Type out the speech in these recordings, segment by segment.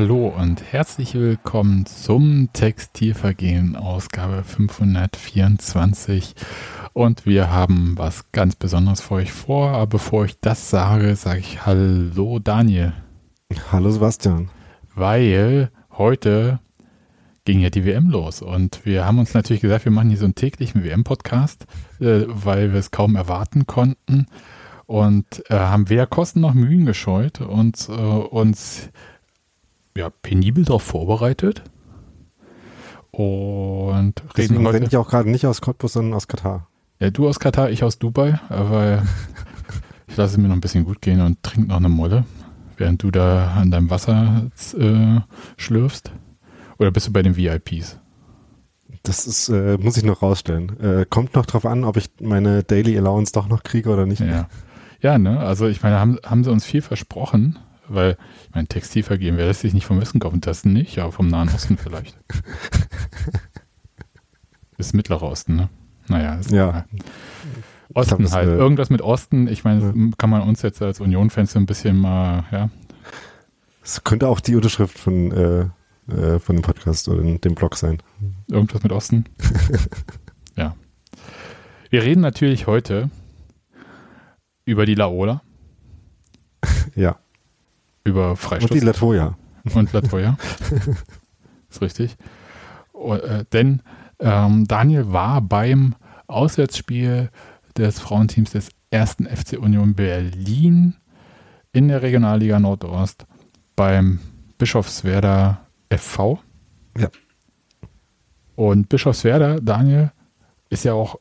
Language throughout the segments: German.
Hallo und herzlich willkommen zum Textilvergehen Ausgabe 524 und wir haben was ganz Besonderes für euch vor, aber bevor ich das sage, sage ich Hallo Daniel. Hallo Sebastian. Weil heute ging ja die WM los und wir haben uns natürlich gesagt, wir machen hier so einen täglichen WM-Podcast, äh, weil wir es kaum erwarten konnten und äh, haben weder Kosten noch Mühen gescheut und äh, uns ja, penibel darauf vorbereitet. Und Deswegen reden heute. ich auch gerade nicht aus Cottbus, sondern aus Katar. Ja, du aus Katar, ich aus Dubai, weil ich lasse es mir noch ein bisschen gut gehen und trinke noch eine Molle, während du da an deinem Wasser äh, schlürfst. Oder bist du bei den VIPs? Das ist, äh, muss ich noch rausstellen. Äh, kommt noch drauf an, ob ich meine Daily Allowance doch noch kriege oder nicht. Ja, ja ne? Also ich meine, haben, haben sie uns viel versprochen, weil ich meine, Textil vergeben, wer lässt sich nicht vom Westen kaufen? Das nicht, aber vom Nahen Osten vielleicht. ist Mittlerer Osten, ne? Naja, ist ja. Osten glaub, halt. Irgendwas mit Osten, ich meine, ja. kann man uns jetzt als Union-Fans so ein bisschen mal, ja. Es könnte auch die Unterschrift von, äh, äh, von dem Podcast oder dem Blog sein. Irgendwas mit Osten? ja. Wir reden natürlich heute über die Laola. Ja. Über Freistoß. Und die Latoya. Und Latoya. ist richtig. Oh, äh, denn ähm, Daniel war beim Auswärtsspiel des Frauenteams des ersten FC Union Berlin in der Regionalliga Nordost beim Bischofswerder FV. Ja. Und Bischofswerder, Daniel, ist ja auch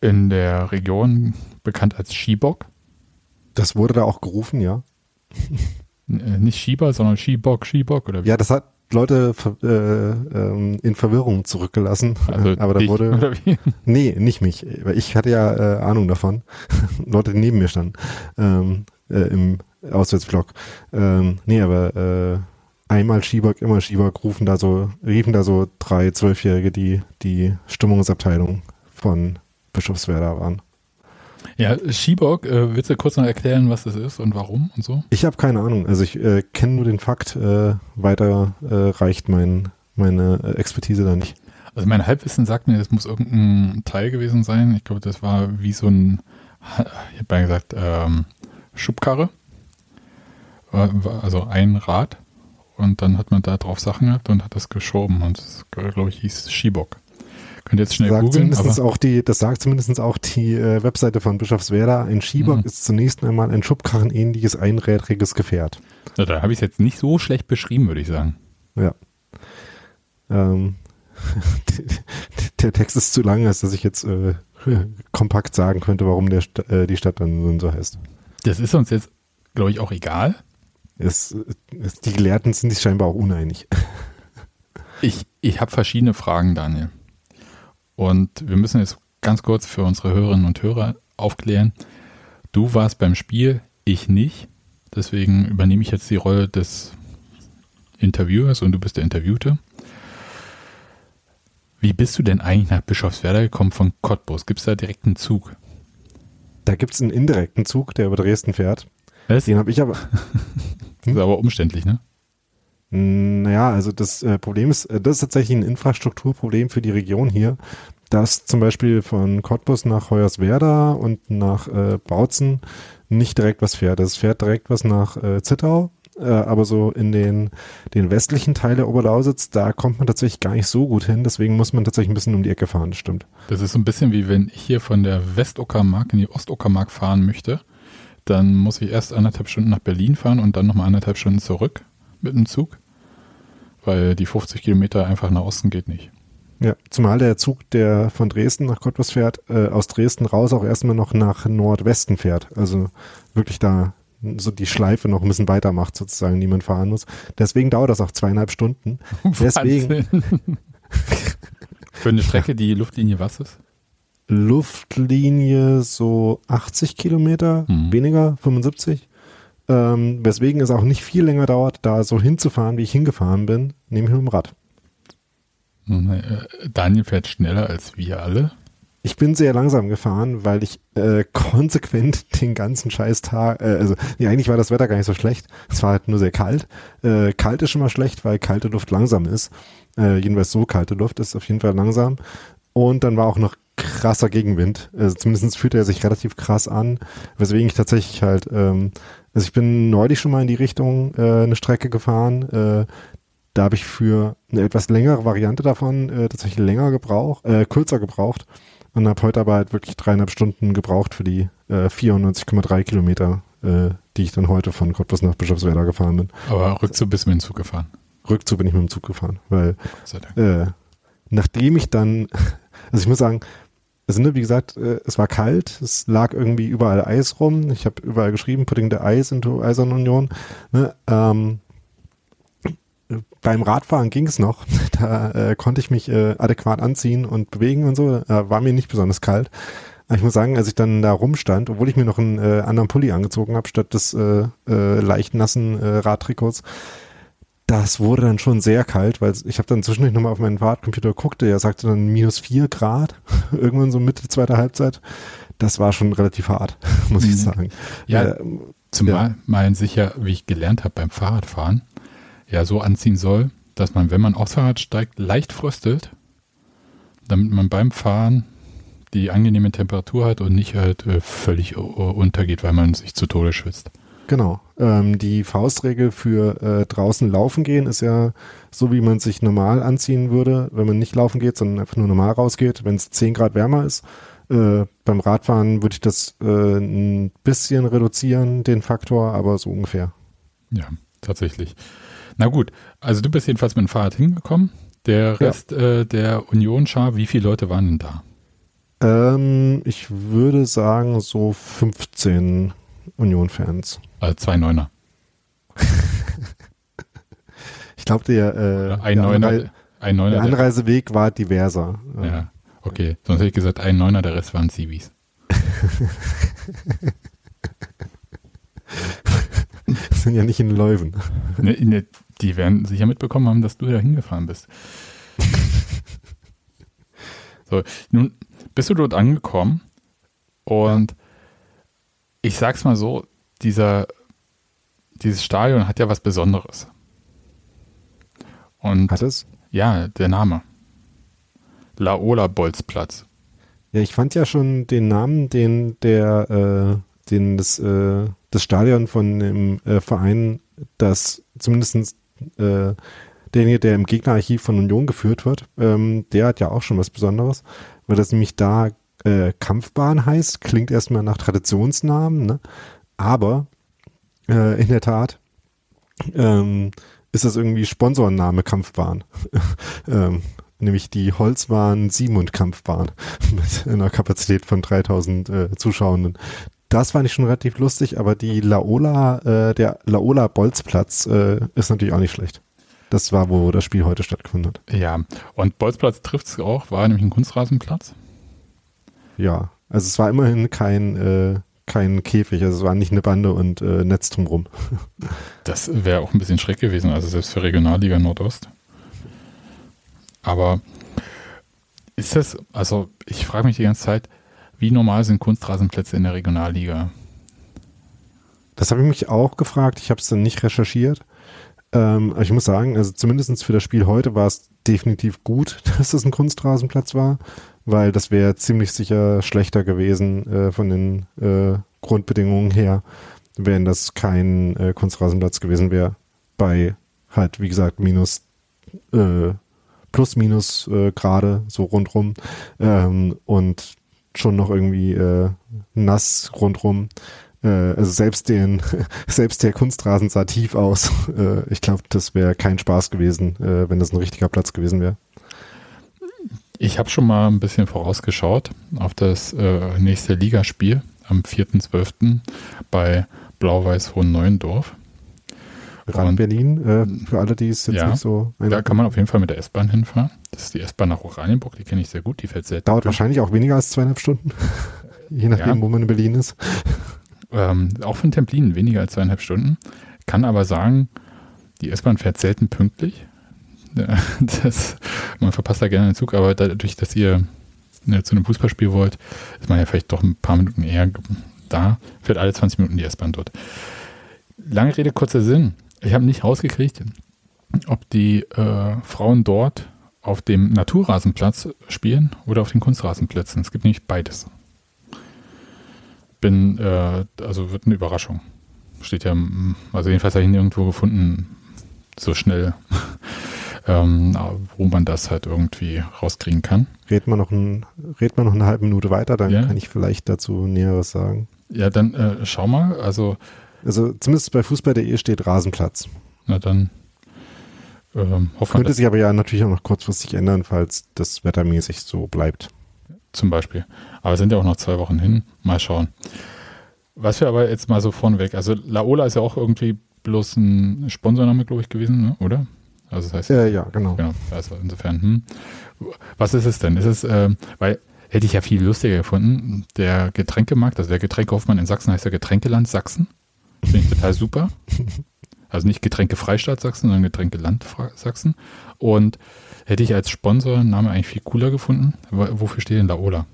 in der Region bekannt als Skibock. Das wurde da auch gerufen, ja. Äh, nicht Schieber, sondern Skibock, Skibock oder wie? Ja, das hat Leute äh, ähm, in Verwirrung zurückgelassen. Also aber da wurde. Nee, nicht mich. Weil ich hatte ja äh, Ahnung davon. Leute, die neben mir standen. Ähm, äh, Im Auswärtsvlog. Ähm, nee, aber äh, einmal Skibock, immer Skibock rufen da so, riefen da so drei Zwölfjährige, die die Stimmungsabteilung von Bischofswerda waren. Ja, Skibock, äh, willst du kurz noch erklären, was das ist und warum und so? Ich habe keine Ahnung. Also ich äh, kenne nur den Fakt, äh, weiter äh, reicht mein, meine äh, Expertise da nicht. Also mein Halbwissen sagt mir, das muss irgendein Teil gewesen sein. Ich glaube, das war wie so ein, ich habe ja gesagt, ähm, Schubkarre. Also ein Rad. Und dann hat man da drauf Sachen gehabt und hat das geschoben. Und das, glaube ich, hieß Skibock. Könnt jetzt schnell googeln. Auch die, das sagt zumindest auch die äh, Webseite von Bischofswerda. Ein Skibock mhm. ist zunächst einmal ein schubkarrenähnliches einrädriges Gefährt. Ja, da habe ich es jetzt nicht so schlecht beschrieben, würde ich sagen. Ja. Ähm, der Text ist zu lang, als dass ich jetzt äh, kompakt sagen könnte, warum der äh, die Stadt dann so heißt. Das ist uns jetzt, glaube ich, auch egal. Es, es, die Gelehrten sind sich scheinbar auch uneinig. Ich, ich habe verschiedene Fragen, Daniel. Und wir müssen jetzt ganz kurz für unsere Hörerinnen und Hörer aufklären. Du warst beim Spiel, ich nicht. Deswegen übernehme ich jetzt die Rolle des Interviewers und du bist der Interviewte. Wie bist du denn eigentlich nach Bischofswerda gekommen von Cottbus? Gibt es da direkt einen Zug? Da gibt es einen indirekten Zug, der über Dresden fährt. Was? Den habe ich aber. das ist aber umständlich, ne? Naja, also das äh, Problem ist, äh, das ist tatsächlich ein Infrastrukturproblem für die Region hier, dass zum Beispiel von Cottbus nach Hoyerswerda und nach äh, Bautzen nicht direkt was fährt. Es fährt direkt was nach äh, Zittau, äh, aber so in den, den westlichen Teil der Oberlausitz, da kommt man tatsächlich gar nicht so gut hin, deswegen muss man tatsächlich ein bisschen um die Ecke fahren, das stimmt. Das ist so ein bisschen wie wenn ich hier von der Westockermark in die Ostockermark fahren möchte, dann muss ich erst anderthalb Stunden nach Berlin fahren und dann nochmal anderthalb Stunden zurück mit dem Zug, weil die 50 Kilometer einfach nach Osten geht nicht. Ja, zumal der Zug, der von Dresden nach Cottbus fährt, äh, aus Dresden raus auch erstmal noch nach Nordwesten fährt. Also wirklich da so die Schleife noch ein bisschen weitermacht, sozusagen, die man fahren muss. Deswegen dauert das auch zweieinhalb Stunden. Deswegen. Für eine Strecke, die Luftlinie was ist? Luftlinie so 80 Kilometer, mhm. weniger, 75 ähm, weswegen es auch nicht viel länger dauert, da so hinzufahren, wie ich hingefahren bin, nämlich mit dem Rad. Äh, Daniel fährt schneller als wir alle. ich bin sehr langsam gefahren, weil ich äh, konsequent den ganzen Scheißtag, äh, also nee, eigentlich war das Wetter gar nicht so schlecht. Es war halt nur sehr kalt. Äh, kalt ist schon mal schlecht, weil kalte Luft langsam ist. Äh, jedenfalls so kalte Luft ist auf jeden Fall langsam. Und dann war auch noch krasser Gegenwind. Also zumindest fühlte er sich relativ krass an, weswegen ich tatsächlich halt, ähm, also ich bin neulich schon mal in die Richtung äh, eine Strecke gefahren. Äh, da habe ich für eine etwas längere Variante davon äh, tatsächlich länger gebraucht, äh, kürzer gebraucht und habe heute aber halt wirklich dreieinhalb Stunden gebraucht für die äh, 94,3 Kilometer, äh, die ich dann heute von Cottbus nach Bischofswerda gefahren bin. Aber Rückzug bist du mit dem Zug gefahren? Rückzug bin ich mit dem Zug gefahren, weil äh, nachdem ich dann, also ich muss sagen, also ne, wie gesagt, äh, es war kalt, es lag irgendwie überall Eis rum. Ich habe überall geschrieben, putting the Eis into Eisernunion. Ne, ähm, beim Radfahren ging es noch. Da äh, konnte ich mich äh, adäquat anziehen und bewegen und so. Äh, war mir nicht besonders kalt. Aber ich muss sagen, als ich dann da rumstand, obwohl ich mir noch einen äh, anderen Pulli angezogen habe, statt des äh, äh, leicht nassen äh, Radtrikots, das wurde dann schon sehr kalt, weil ich habe dann zwischendurch nochmal auf meinen Fahrradcomputer geguckt, der sagte dann minus vier Grad, irgendwann so Mitte zweiter Halbzeit. Das war schon relativ hart, muss ich mhm. sagen. Ja, äh, zumal ja. man sich ja, wie ich gelernt habe beim Fahrradfahren, ja so anziehen soll, dass man, wenn man aufs Fahrrad steigt, leicht fröstelt, damit man beim Fahren die angenehme Temperatur hat und nicht halt äh, völlig untergeht, weil man sich zu Tode schwitzt. Genau. Ähm, die Faustregel für äh, draußen laufen gehen ist ja so, wie man sich normal anziehen würde, wenn man nicht laufen geht, sondern einfach nur normal rausgeht, wenn es 10 Grad wärmer ist. Äh, beim Radfahren würde ich das äh, ein bisschen reduzieren, den Faktor, aber so ungefähr. Ja, tatsächlich. Na gut, also du bist jedenfalls mit dem Fahrrad hingekommen. Der Rest ja. äh, der Union-Schar, wie viele Leute waren denn da? Ähm, ich würde sagen so 15 Union-Fans. Also zwei Neuner. ich glaube, der, äh, ein der, Neuner, Anrei ein Neuner, der Anreiseweg war diverser. Ja, okay. Sonst hätte ich gesagt, ein Neuner, der Rest waren Civis. sind ja nicht in Leuven. Ne, ne, die werden sicher mitbekommen haben, dass du da hingefahren bist. so, nun bist du dort angekommen und ich sag's mal so, dieser, dieses Stadion hat ja was Besonderes. Und hat es? Ja, der Name. Laola Bolzplatz. Ja, ich fand ja schon den Namen, den der, äh, den das, äh, das Stadion von dem äh, Verein, das zumindest äh, derjenige, der im Gegnerarchiv von Union geführt wird, ähm, der hat ja auch schon was Besonderes, weil das nämlich da äh, Kampfbahn heißt, klingt erstmal nach Traditionsnamen, ne? Aber äh, in der Tat ähm, ist das irgendwie Sponsorname Kampfbahn. ähm, nämlich die Holzbahn Siemund Kampfbahn mit einer Kapazität von 3000 äh, Zuschauenden. Das fand ich schon relativ lustig, aber die Laola, äh, der Laola Bolzplatz äh, ist natürlich auch nicht schlecht. Das war, wo das Spiel heute stattgefunden hat. Ja, und Bolzplatz trifft es auch, war nämlich ein Kunstrasenplatz. Ja, also es war immerhin kein, äh, kein Käfig, also es war nicht eine Bande und äh, Netz drumrum. Das wäre auch ein bisschen schreck gewesen, also selbst für Regionalliga Nordost. Aber ist das, also ich frage mich die ganze Zeit, wie normal sind Kunstrasenplätze in der Regionalliga? Das habe ich mich auch gefragt. Ich habe es dann nicht recherchiert. Ähm, ich muss sagen, also zumindest für das Spiel heute war es definitiv gut, dass es ein Kunstrasenplatz war, weil das wäre ziemlich sicher schlechter gewesen äh, von den äh, Grundbedingungen her, wenn das kein äh, Kunstrasenplatz gewesen wäre. Bei halt, wie gesagt, minus äh, plus minus äh, Grade so rundrum ähm, und schon noch irgendwie äh, nass rundrum. Also selbst den, selbst der Kunstrasen sah tief aus. Ich glaube, das wäre kein Spaß gewesen, wenn das ein richtiger Platz gewesen wäre. Ich habe schon mal ein bisschen vorausgeschaut auf das äh, nächste Ligaspiel am 4.12. bei Blau-Weiß Hohen Neuendorf. Rand Berlin, äh, für alle, die es jetzt ja, nicht so. Da kann man auf jeden Fall mit der S-Bahn hinfahren. Das ist die S-Bahn nach Oranienburg, die kenne ich sehr gut, die fährt sehr Dauert wahrscheinlich auch weniger als zweieinhalb Stunden, je nachdem, ja. wo man in Berlin ist. Ähm, auch von Templin weniger als zweieinhalb Stunden. Kann aber sagen, die S-Bahn fährt selten pünktlich. Das, man verpasst da gerne den Zug, aber dadurch, dass ihr äh, zu einem Fußballspiel wollt, ist man ja vielleicht doch ein paar Minuten eher da, fährt alle 20 Minuten die S-Bahn dort. Lange Rede, kurzer Sinn. Ich habe nicht rausgekriegt, ob die äh, Frauen dort auf dem Naturrasenplatz spielen oder auf den Kunstrasenplätzen. Es gibt nämlich beides. Bin, äh, also wird eine Überraschung. Steht ja, also jedenfalls habe ich ihn irgendwo gefunden, so schnell, ähm, wo man das halt irgendwie rauskriegen kann. Red mal noch, ein, red mal noch eine halbe Minute weiter, dann ja. kann ich vielleicht dazu Näheres sagen. Ja, dann äh, schau mal. Also, also zumindest bei Fußball.de steht Rasenplatz. Na dann ähm, hoffen Könnte sich aber ja natürlich auch noch kurzfristig ändern, falls das wettermäßig so bleibt. Zum Beispiel. Aber sind ja auch noch zwei Wochen hin. Mal schauen. Was wir aber jetzt mal so vorneweg, also Laola ist ja auch irgendwie bloß ein Sponsorname, glaube ich, gewesen, ne? oder? Also das heißt. Ja, ja, genau. genau also insofern, hm. Was ist es denn? Ist es, äh, weil hätte ich ja viel lustiger gefunden, der Getränkemarkt, also der Getränkekaufmann in Sachsen heißt ja Getränkeland Sachsen. Finde ich total super. Also nicht Getränke Freistaat Sachsen, sondern Getränke Land Sachsen. Und hätte ich als Sponsor einen Namen eigentlich viel cooler gefunden. Wofür steht denn Laola?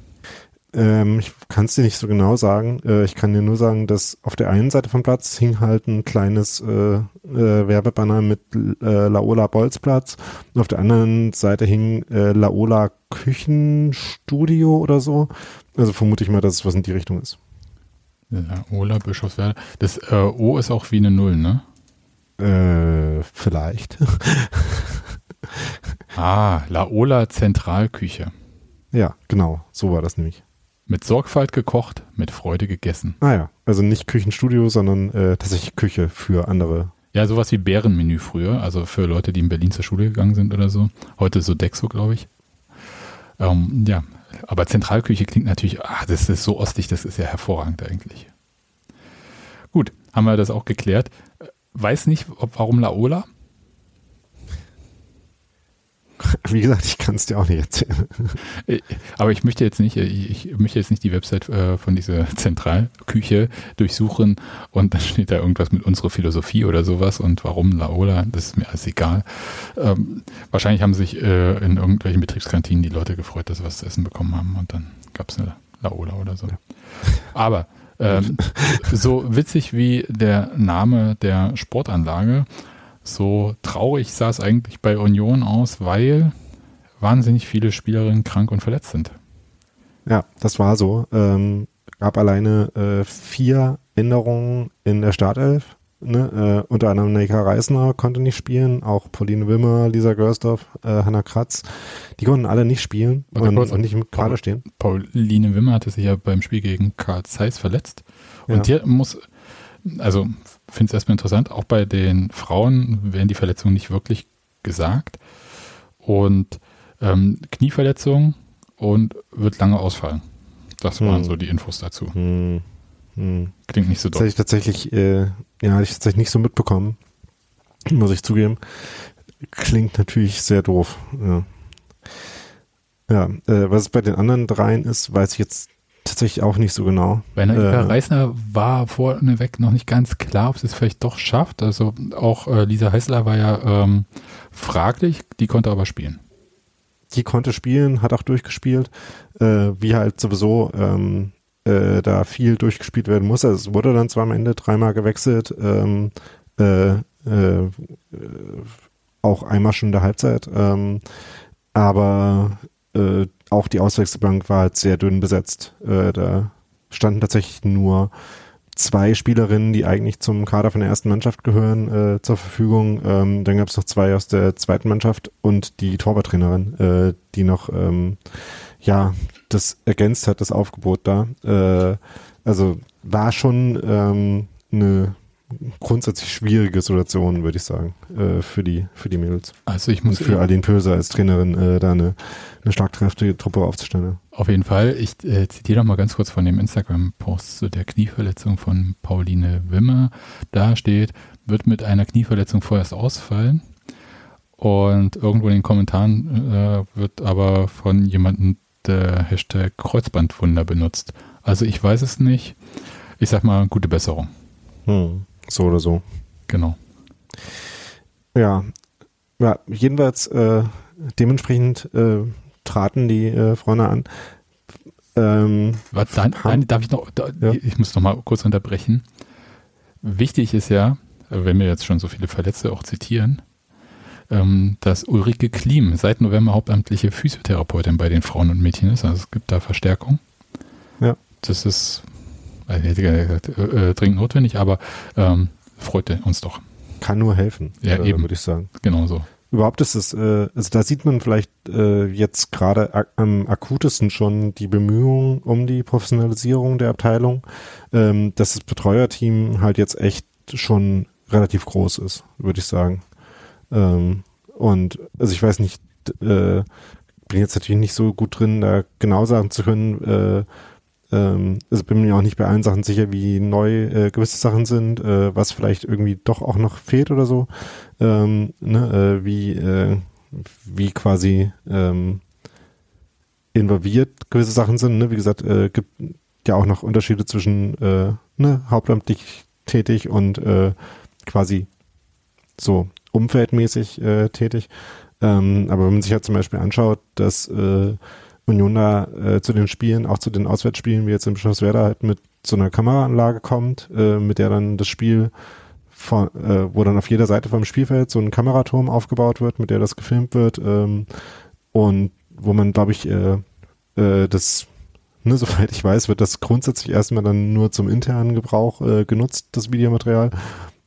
Ähm, ich kann es dir nicht so genau sagen. Äh, ich kann dir nur sagen, dass auf der einen Seite vom Platz hing halt ein kleines äh, äh, Werbebanner mit äh, Laola Bolzplatz. Und auf der anderen Seite hing äh, Laola Küchenstudio oder so. Also vermute ich mal, dass es was in die Richtung ist. Laola Bischofswerda. Das äh, O ist auch wie eine Null, ne? Äh, vielleicht. ah, Laola Zentralküche. Ja, genau, so war das nämlich. Mit Sorgfalt gekocht, mit Freude gegessen. Ah ja, also nicht Küchenstudio, sondern äh, tatsächlich Küche für andere. Ja, sowas wie Bärenmenü früher, also für Leute, die in Berlin zur Schule gegangen sind oder so. Heute so Dexo, glaube ich. Ähm, ja, aber Zentralküche klingt natürlich, ach, das ist so ostig, das ist ja hervorragend eigentlich. Gut, haben wir das auch geklärt weiß nicht, ob, warum Laola. Wie gesagt, ich kann es dir auch nicht erzählen. Äh, aber ich möchte jetzt nicht, ich möchte jetzt nicht die Website äh, von dieser Zentralküche durchsuchen und dann steht da irgendwas mit unserer Philosophie oder sowas und warum Laola, das ist mir alles egal. Ähm, wahrscheinlich haben sich äh, in irgendwelchen Betriebskantinen die Leute gefreut, dass sie was zu essen bekommen haben und dann gab es eine Laola oder so. Aber ähm, so witzig wie der Name der Sportanlage, so traurig sah es eigentlich bei Union aus, weil wahnsinnig viele Spielerinnen krank und verletzt sind. Ja, das war so. Ähm, gab alleine äh, vier Änderungen in der Startelf. Ne? Äh, unter anderem Neika Reisner konnte nicht spielen, auch Pauline Wimmer, Lisa Görsdorf, äh, Hanna Kratz. Die konnten alle nicht spielen und, und, nicht im Kader stehen. Pauline Wimmer hatte sich ja beim Spiel gegen Karl Zeiss verletzt. Und ja. hier muss, also finde es erstmal interessant, auch bei den Frauen werden die Verletzungen nicht wirklich gesagt. Und ähm, Knieverletzung und wird lange ausfallen. Das waren hm. so die Infos dazu. Hm. Hm. Klingt nicht so doll. Das ich tatsächlich, äh, ja, hatte ich tatsächlich nicht so mitbekommen. Muss ich zugeben. Klingt natürlich sehr doof. Ja. Ja, äh, was es bei den anderen dreien ist, weiß ich jetzt tatsächlich auch nicht so genau. Bei Nika äh, Reisner war vorneweg noch nicht ganz klar, ob sie es vielleicht doch schafft. Also auch äh, Lisa Heißler war ja ähm, fraglich, die konnte aber spielen. Die konnte spielen, hat auch durchgespielt, äh, wie halt sowieso ähm, äh, da viel durchgespielt werden muss. Also es wurde dann zwar am Ende dreimal gewechselt, ähm, äh, äh, auch einmal schon in der Halbzeit, ähm, aber äh, auch die Auswechselbank war halt sehr dünn besetzt. Äh, da standen tatsächlich nur zwei Spielerinnen, die eigentlich zum Kader von der ersten Mannschaft gehören, äh, zur Verfügung. Ähm, dann gab es noch zwei aus der zweiten Mannschaft und die Torwarttrainerin, äh, die noch ähm, ja das ergänzt hat, das Aufgebot da. Äh, also war schon ähm, eine grundsätzlich schwierige Situation, würde ich sagen, äh, für die für die Mädels. Also ich muss Und für Aline Pöser als Trainerin äh, da eine, eine schlagkräftige Truppe aufzustellen. Auf jeden Fall. Ich äh, zitiere noch mal ganz kurz von dem Instagram-Post zu der Knieverletzung von Pauline Wimmer. Da steht, wird mit einer Knieverletzung vorerst ausfallen. Und irgendwo in den Kommentaren äh, wird aber von jemandem der Hashtag Kreuzbandwunder benutzt. Also ich weiß es nicht. Ich sag mal, gute Besserung. Hm. So oder so. Genau. Ja. Ja, jedenfalls äh, dementsprechend äh, traten die äh, Freunde an. Ähm, Was, dann, nein, darf ich noch, da, ja. ich muss noch mal kurz unterbrechen. Wichtig ist ja, wenn wir jetzt schon so viele Verletzte auch zitieren, ähm, dass Ulrike Klim seit November hauptamtliche Physiotherapeutin bei den Frauen und Mädchen ist. Also es gibt da Verstärkung. Ja. Das ist, ich hätte gesagt, äh, äh, dringend notwendig, aber ähm, freut uns doch. Kann nur helfen, ja, äh, eben. würde ich sagen. Genau so. Überhaupt ist es, äh, also da sieht man vielleicht äh, jetzt gerade ak am akutesten schon die Bemühungen um die Professionalisierung der Abteilung, ähm, dass das Betreuerteam halt jetzt echt schon relativ groß ist, würde ich sagen. Ähm, und also ich weiß nicht, äh, bin jetzt natürlich nicht so gut drin, da genau sagen zu können, äh, ähm, also bin mir auch nicht bei allen Sachen sicher, wie neu äh, gewisse Sachen sind, äh, was vielleicht irgendwie doch auch noch fehlt oder so. Ähm, ne, äh, wie, äh, wie quasi ähm, involviert gewisse Sachen sind. Ne? Wie gesagt, äh, gibt ja auch noch Unterschiede zwischen äh, ne, hauptamtlich tätig und quasi so umfeldmäßig tätig. Ähm, aber wenn man sich ja zum Beispiel anschaut, dass Union da äh, zu den Spielen, auch zu den Auswärtsspielen, wie jetzt in Bischofswerda, halt mit so einer Kameraanlage kommt, äh, mit der dann das Spiel von, äh, wo dann auf jeder Seite vom Spielfeld so ein Kameraturm aufgebaut wird, mit der das gefilmt wird ähm, und wo man, glaube ich, äh, äh, das, ne, soweit ich weiß, wird das grundsätzlich erstmal dann nur zum internen Gebrauch äh, genutzt, das Videomaterial,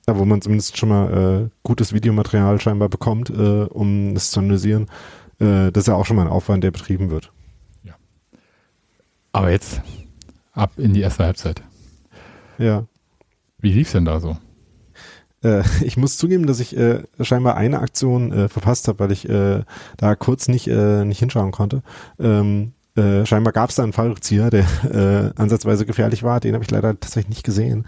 wo man zumindest schon mal äh, gutes Videomaterial scheinbar bekommt, äh, um es zu analysieren. Äh, das ist ja auch schon mal ein Aufwand, der betrieben wird. Aber jetzt ab in die erste Halbzeit. Ja. Wie lief's denn da so? Äh, ich muss zugeben, dass ich äh, scheinbar eine Aktion äh, verpasst habe, weil ich äh, da kurz nicht, äh, nicht hinschauen konnte. Ähm, äh, scheinbar gab es da einen Fallrückzieher, der ansatzweise gefährlich war. Den habe ich leider tatsächlich nicht gesehen.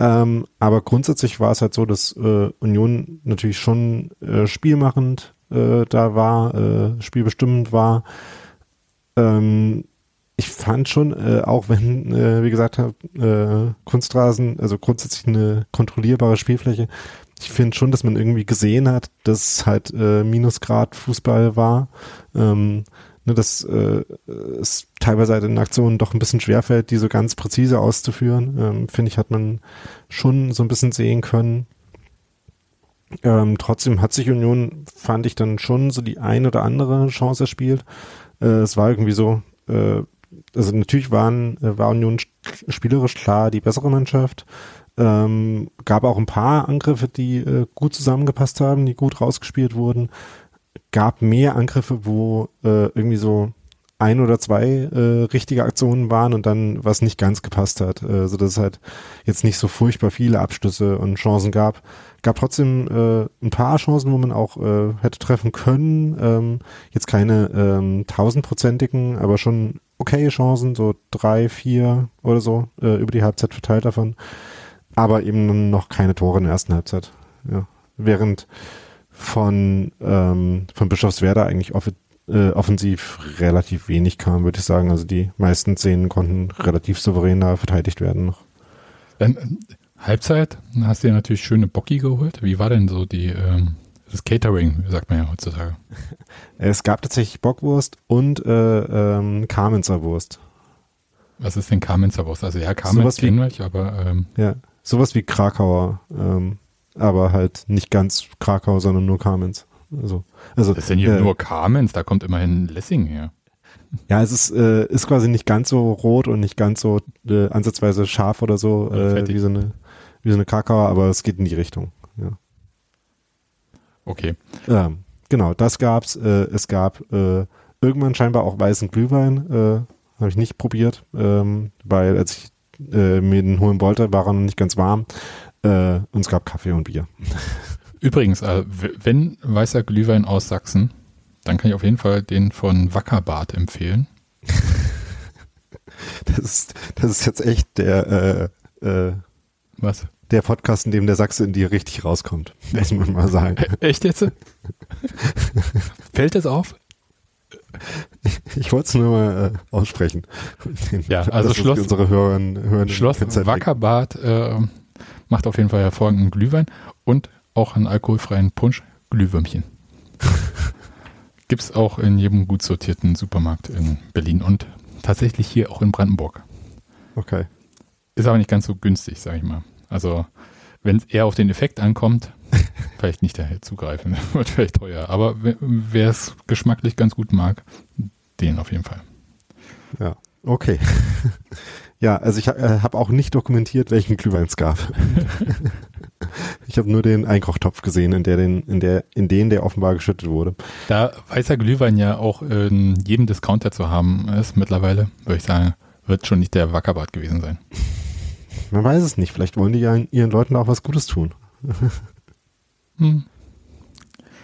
Ähm, aber grundsätzlich war es halt so, dass Union natürlich schon spielmachend da war, spielbestimmend war. Ähm, ich fand schon, äh, auch wenn, äh, wie gesagt, äh, Kunstrasen, also grundsätzlich eine kontrollierbare Spielfläche, ich finde schon, dass man irgendwie gesehen hat, dass halt äh, Minusgrad Fußball war. Ähm, ne, dass äh, es teilweise halt in Aktionen doch ein bisschen schwerfällt, die so ganz präzise auszuführen. Ähm, finde ich, hat man schon so ein bisschen sehen können. Ähm, trotzdem hat sich Union, fand ich dann schon so die ein oder andere Chance erspielt. Äh, es war irgendwie so, äh, also natürlich waren, äh, war Union spielerisch klar die bessere Mannschaft. Ähm, gab auch ein paar Angriffe, die äh, gut zusammengepasst haben, die gut rausgespielt wurden. Gab mehr Angriffe, wo äh, irgendwie so ein oder zwei äh, richtige Aktionen waren und dann was nicht ganz gepasst hat. Also dass es halt jetzt nicht so furchtbar viele Abschlüsse und Chancen gab. Gab trotzdem äh, ein paar Chancen, wo man auch äh, hätte treffen können. Ähm, jetzt keine ähm, tausendprozentigen, aber schon okay Chancen, so drei, vier oder so äh, über die Halbzeit verteilt davon. Aber eben noch keine Tore in der ersten Halbzeit. Ja. Während von, ähm, von Bischofswerda eigentlich off äh, offensiv relativ wenig kam, würde ich sagen. Also die meisten Szenen konnten relativ souverän verteidigt werden noch. Dann, äh, Halbzeit hast du ja natürlich schöne Bocki geholt. Wie war denn so die ähm, das Catering, sagt man ja heutzutage. Es gab tatsächlich Bockwurst und äh, ähm, Kamenzer Wurst. Was ist denn Kamenzer Wurst? Also ja, Kamenz kennen wir, aber ähm, ja, sowas wie Krakauer, ähm, aber halt nicht ganz Krakau, sondern nur Kamenz. Also, also das ist ja äh, nur Kamenz, da kommt immerhin Lessing her. Ja, es ist, äh, ist quasi nicht ganz so rot und nicht ganz so äh, ansatzweise scharf oder so äh, wie so eine wie so eine Krakauer, aber es geht in die Richtung. Ja. Okay. Ähm, genau, das gab's. Äh, es gab äh, irgendwann scheinbar auch weißen Glühwein. Äh, Habe ich nicht probiert, ähm, weil als ich äh, mir den holen wollte, war er noch nicht ganz warm. Äh, und es gab Kaffee und Bier. Übrigens, äh, wenn weißer Glühwein aus Sachsen, dann kann ich auf jeden Fall den von Wackerbart empfehlen. das, ist, das ist jetzt echt der äh, Was? Der Podcast, in dem der Sachse in dir richtig rauskommt, muss man mal sagen. Echt jetzt? Fällt das auf? Ich wollte es nur mal äh, aussprechen. Ja, also Schloss, unsere Hörerinnen, Hörerinnen Schloss Wackerbad äh, macht auf jeden Fall hervorragenden Glühwein und auch einen alkoholfreien Punsch, Glühwürmchen. Gibt es auch in jedem gut sortierten Supermarkt in Berlin und tatsächlich hier auch in Brandenburg. Okay. Ist aber nicht ganz so günstig, sage ich mal. Also wenn es eher auf den Effekt ankommt, vielleicht nicht daher zugreifen, wird vielleicht teuer. Aber wer es geschmacklich ganz gut mag, den auf jeden Fall. Ja, okay. ja, also ich äh, habe auch nicht dokumentiert, welchen Glühwein es gab. ich habe nur den Einkochtopf gesehen, in der den, in der, in den der offenbar geschüttet wurde. Da weißer Glühwein ja auch in jedem Discounter zu haben ist mittlerweile, würde ich sagen, wird schon nicht der Wackerbart gewesen sein. Man weiß es nicht. Vielleicht wollen die ja ihren Leuten auch was Gutes tun. hm.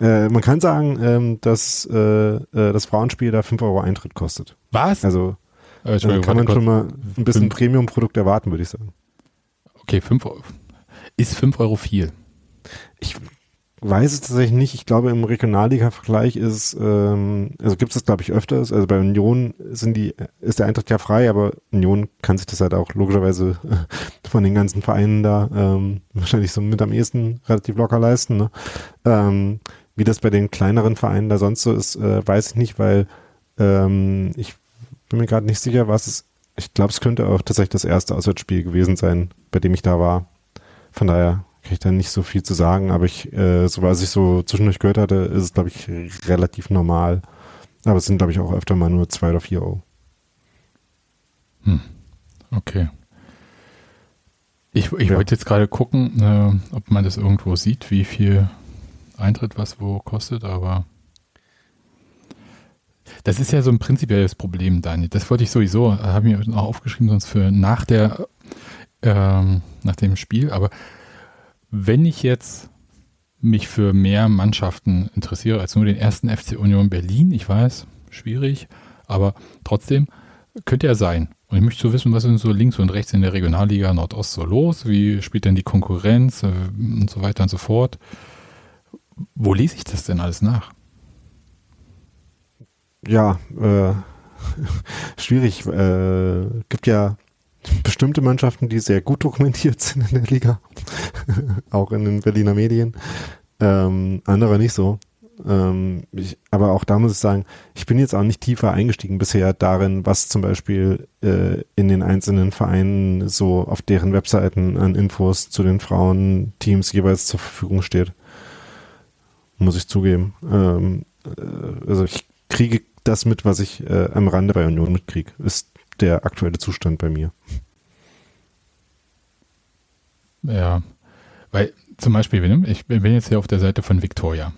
äh, man kann sagen, ähm, dass äh, äh das Frauenspiel da 5 Euro Eintritt kostet. Was? Also äh, kann man schon mal ein bisschen Premium-Produkt erwarten, würde ich sagen. Okay, 5 Euro. Ist 5 Euro viel? Ich weiß es tatsächlich nicht. Ich glaube, im Regionalliga-Vergleich ist, ähm, also gibt es das, glaube ich, öfters. Also bei Union sind die, ist der Eintritt ja frei, aber Union kann sich das halt auch logischerweise von den ganzen Vereinen da ähm, wahrscheinlich so mit am ehesten relativ locker leisten. Ne? Ähm, wie das bei den kleineren Vereinen da sonst so ist, äh, weiß ich nicht, weil ähm, ich bin mir gerade nicht sicher, was es, ich glaube, es könnte auch tatsächlich das erste Auswärtsspiel gewesen sein, bei dem ich da war. Von daher kann ich da nicht so viel zu sagen, aber ich, äh, so was ich so zwischendurch gehört hatte, ist es, glaube ich, relativ normal. Aber es sind, glaube ich, auch öfter mal nur zwei oder vier Euro. Hm. Okay. Ich, ich ja. wollte jetzt gerade gucken, äh, ob man das irgendwo sieht, wie viel Eintritt was wo kostet, aber das ist ja so ein prinzipielles Problem, Daniel. Das wollte ich sowieso, äh, habe ich mir auch aufgeschrieben, sonst für nach der ähm, nach dem Spiel, aber wenn ich jetzt mich für mehr Mannschaften interessiere als nur den ersten FC Union Berlin, ich weiß, schwierig, aber trotzdem könnte er sein. Und ich möchte so wissen, was ist so links und rechts in der Regionalliga Nordost so los? Wie spielt denn die Konkurrenz äh, und so weiter und so fort? Wo lese ich das denn alles nach? Ja, äh, schwierig. Äh, gibt ja bestimmte Mannschaften, die sehr gut dokumentiert sind in der Liga, auch in den Berliner Medien, ähm, andere nicht so. Ähm, ich, aber auch da muss ich sagen, ich bin jetzt auch nicht tiefer eingestiegen bisher darin, was zum Beispiel äh, in den einzelnen Vereinen so auf deren Webseiten an Infos zu den Frauenteams jeweils zur Verfügung steht. Muss ich zugeben. Ähm, äh, also ich kriege das mit, was ich äh, am Rande bei Union mitkriege. Ist der aktuelle Zustand bei mir. Ja, weil zum Beispiel, ich bin jetzt hier auf der Seite von Victoria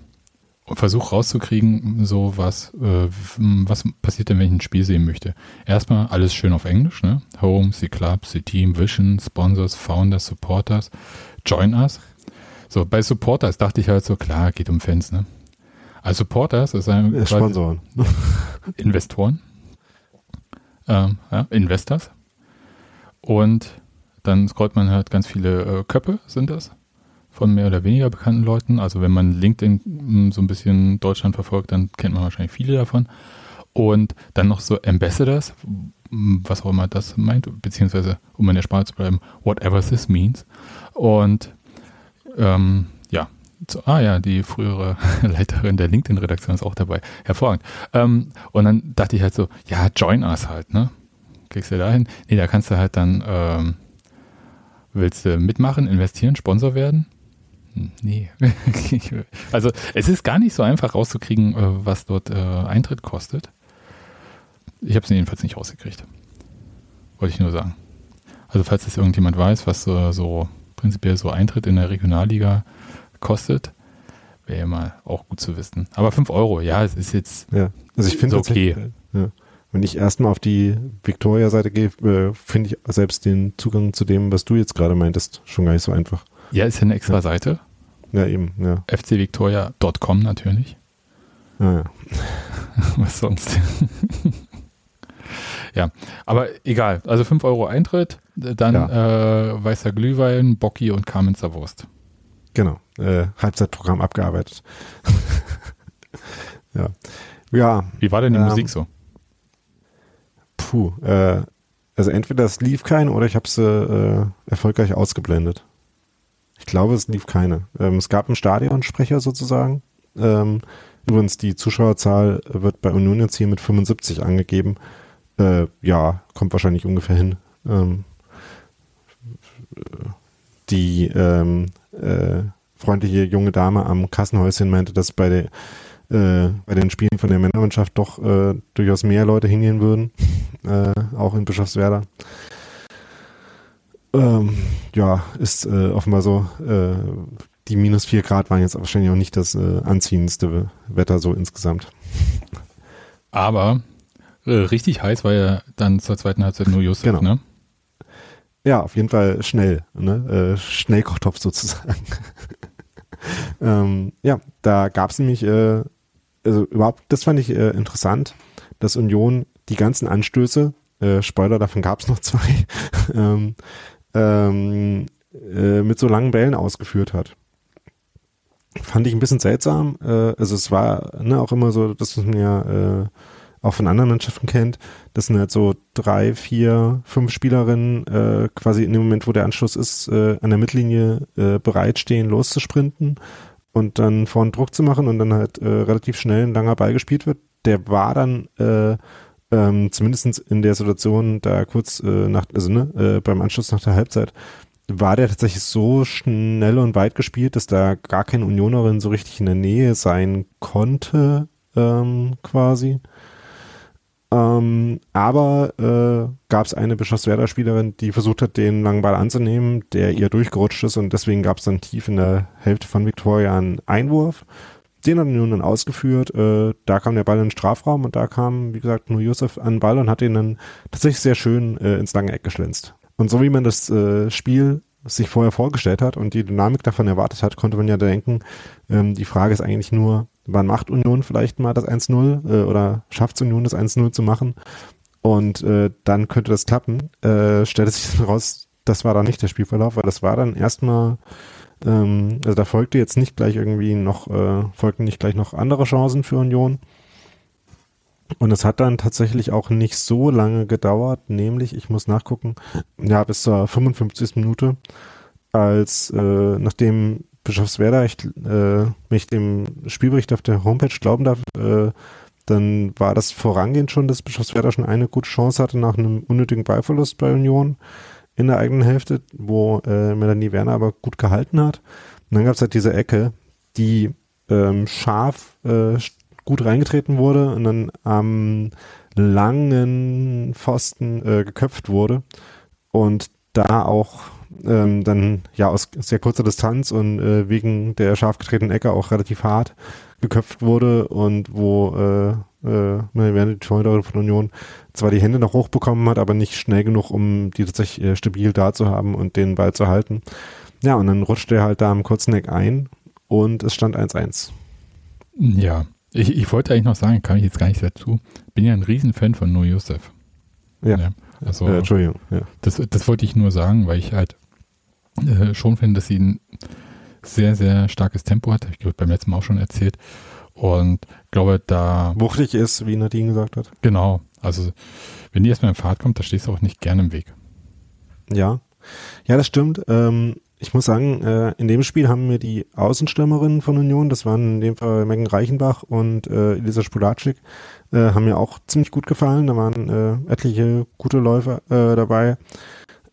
und versuche rauszukriegen, so was, äh, was passiert denn, wenn ich ein Spiel sehen möchte. Erstmal alles schön auf Englisch, ne? Home, the Club, the Team, Vision, Sponsors, Founders, Supporters, Join Us. So, bei Supporters dachte ich halt so, klar, geht um Fans, ne? Also Supporters ist ein Sponsoren. Investoren ähm, ja, Investors. Und dann scrollt man halt ganz viele äh, Köpfe, sind das, von mehr oder weniger bekannten Leuten. Also wenn man LinkedIn hm, so ein bisschen Deutschland verfolgt, dann kennt man wahrscheinlich viele davon. Und dann noch so Ambassadors, hm, was auch immer das meint, beziehungsweise, um in der Sprache zu bleiben, whatever this means. Und ähm, so, ah ja, die frühere Leiterin der LinkedIn-Redaktion ist auch dabei. Hervorragend. Ähm, und dann dachte ich halt so, ja, join us halt, ne? Kriegst du da hin? Nee, da kannst du halt dann, ähm, willst du mitmachen, investieren, Sponsor werden? Hm, nee. also es ist gar nicht so einfach rauszukriegen, äh, was dort äh, Eintritt kostet. Ich habe es jedenfalls nicht rausgekriegt. Wollte ich nur sagen. Also falls das irgendjemand weiß, was äh, so prinzipiell so Eintritt in der Regionalliga kostet. Wäre ja mal auch gut zu wissen. Aber 5 Euro, ja, es ist jetzt ja. also ich finde okay. Ja. Wenn ich erstmal auf die Victoria-Seite gehe, äh, finde ich selbst den Zugang zu dem, was du jetzt gerade meintest, schon gar nicht so einfach. Ja, ist ja eine extra ja. Seite. Ja, eben, ja. fcvictoria.com natürlich. Ah, ja. was sonst? ja, aber egal. Also 5 Euro Eintritt, dann ja. äh, weißer Glühwein, Bocki und Kamenzer Wurst. Genau, äh, Halbzeitprogramm abgearbeitet. ja. ja. Wie war denn die ähm, Musik so? Puh, äh, also entweder es lief keine oder ich habe es äh, erfolgreich ausgeblendet. Ich glaube, es lief keine. Ähm, es gab einen Stadionsprecher sozusagen. Ähm, Übrigens, die Zuschauerzahl wird bei Union jetzt hier mit 75 angegeben. Äh, ja, kommt wahrscheinlich ungefähr hin. Ähm, die ähm, äh, freundliche junge Dame am Kassenhäuschen meinte, dass bei, der, äh, bei den Spielen von der Männermannschaft doch äh, durchaus mehr Leute hingehen würden, äh, auch in Bischofswerda. Ähm, ja, ist äh, offenbar so. Äh, die minus vier Grad waren jetzt wahrscheinlich auch nicht das anziehendste Wetter so insgesamt. Aber richtig heiß war ja dann zur zweiten Halbzeit nur Josef, genau. ne? Ja, auf jeden Fall schnell, ne? Äh, Schnellkochtopf sozusagen. ähm, ja, da gab es nämlich, äh, also überhaupt, das fand ich äh, interessant, dass Union die ganzen Anstöße, äh, Spoiler, davon gab es noch zwei, ähm, ähm, äh, mit so langen Bällen ausgeführt hat. Fand ich ein bisschen seltsam. Äh, also es war ne, auch immer so, dass ja äh, auch von anderen Mannschaften kennt. Das sind halt so drei, vier, fünf Spielerinnen äh, quasi in dem Moment, wo der Anschluss ist, äh, an der Mittellinie äh, bereitstehen, loszusprinten und dann vorne Druck zu machen und dann halt äh, relativ schnell ein langer Ball gespielt wird. Der war dann äh, ähm, zumindest in der Situation da kurz äh, nach, also ne, äh, beim Anschluss nach der Halbzeit, war der tatsächlich so schnell und weit gespielt, dass da gar keine Unionerin so richtig in der Nähe sein konnte, ähm, quasi. Ähm, aber äh, gab es eine Bischofswerder-Spielerin, die versucht hat, den langen Ball anzunehmen, der ihr durchgerutscht ist und deswegen gab es dann tief in der Hälfte von Victoria einen Einwurf. Den hat nun dann ausgeführt. Äh, da kam der Ball in den Strafraum und da kam, wie gesagt, nur Josef an den Ball und hat ihn dann tatsächlich sehr schön äh, ins lange Eck geschlänzt. Und so wie man das äh, Spiel sich vorher vorgestellt hat und die Dynamik davon erwartet hat, konnte man ja denken, ähm, die Frage ist eigentlich nur, wann macht Union vielleicht mal das 1-0 äh, oder schafft es Union das 1-0 zu machen und äh, dann könnte das klappen. Äh, stellte sich dann raus, das war dann nicht der Spielverlauf, weil das war dann erstmal, ähm, also da folgte jetzt nicht gleich irgendwie noch, äh, folgten nicht gleich noch andere Chancen für Union. Und es hat dann tatsächlich auch nicht so lange gedauert, nämlich, ich muss nachgucken, ja, bis zur 55. Minute, als äh, nachdem Bischofswerda, ich, äh, mich dem Spielbericht auf der Homepage glauben darf, äh, dann war das vorangehend schon, dass Bischofswerda schon eine gute Chance hatte nach einem unnötigen Ballverlust bei Union in der eigenen Hälfte, wo äh, Melanie Werner aber gut gehalten hat. Und dann gab es halt diese Ecke, die ähm, scharf äh, gut reingetreten wurde und dann am langen Pfosten äh, geköpft wurde und da auch ähm, dann ja aus sehr kurzer Distanz und äh, wegen der scharf getretenen Ecke auch relativ hart geköpft wurde und wo äh, äh, die Torhüterin von Union zwar die Hände noch hochbekommen hat, aber nicht schnell genug, um die tatsächlich äh, stabil da zu haben und den Ball zu halten. Ja, und dann rutschte er halt da am kurzen Eck ein und es stand 1-1. Ja, ich, ich wollte eigentlich noch sagen, kann ich jetzt gar nicht dazu, bin ja ein Riesenfan von Nur Yusuf. Ja. ja. Also, äh, Entschuldigung. Ja. Das, das wollte ich nur sagen, weil ich halt äh, schon finde, dass sie ein sehr, sehr starkes Tempo hat. Habe ich beim letzten Mal auch schon erzählt. Und glaube, da. Wuchtig ist, wie Nadine gesagt hat. Genau. Also, wenn die erstmal im Fahrt kommt, da stehst du auch nicht gerne im Weg. Ja. Ja, das stimmt. Ähm, ich muss sagen, äh, in dem Spiel haben mir die Außenstürmerinnen von Union, das waren in dem Fall Megan Reichenbach und äh, Elisa Spulacik, äh, haben mir auch ziemlich gut gefallen. Da waren äh, etliche gute Läufer äh, dabei.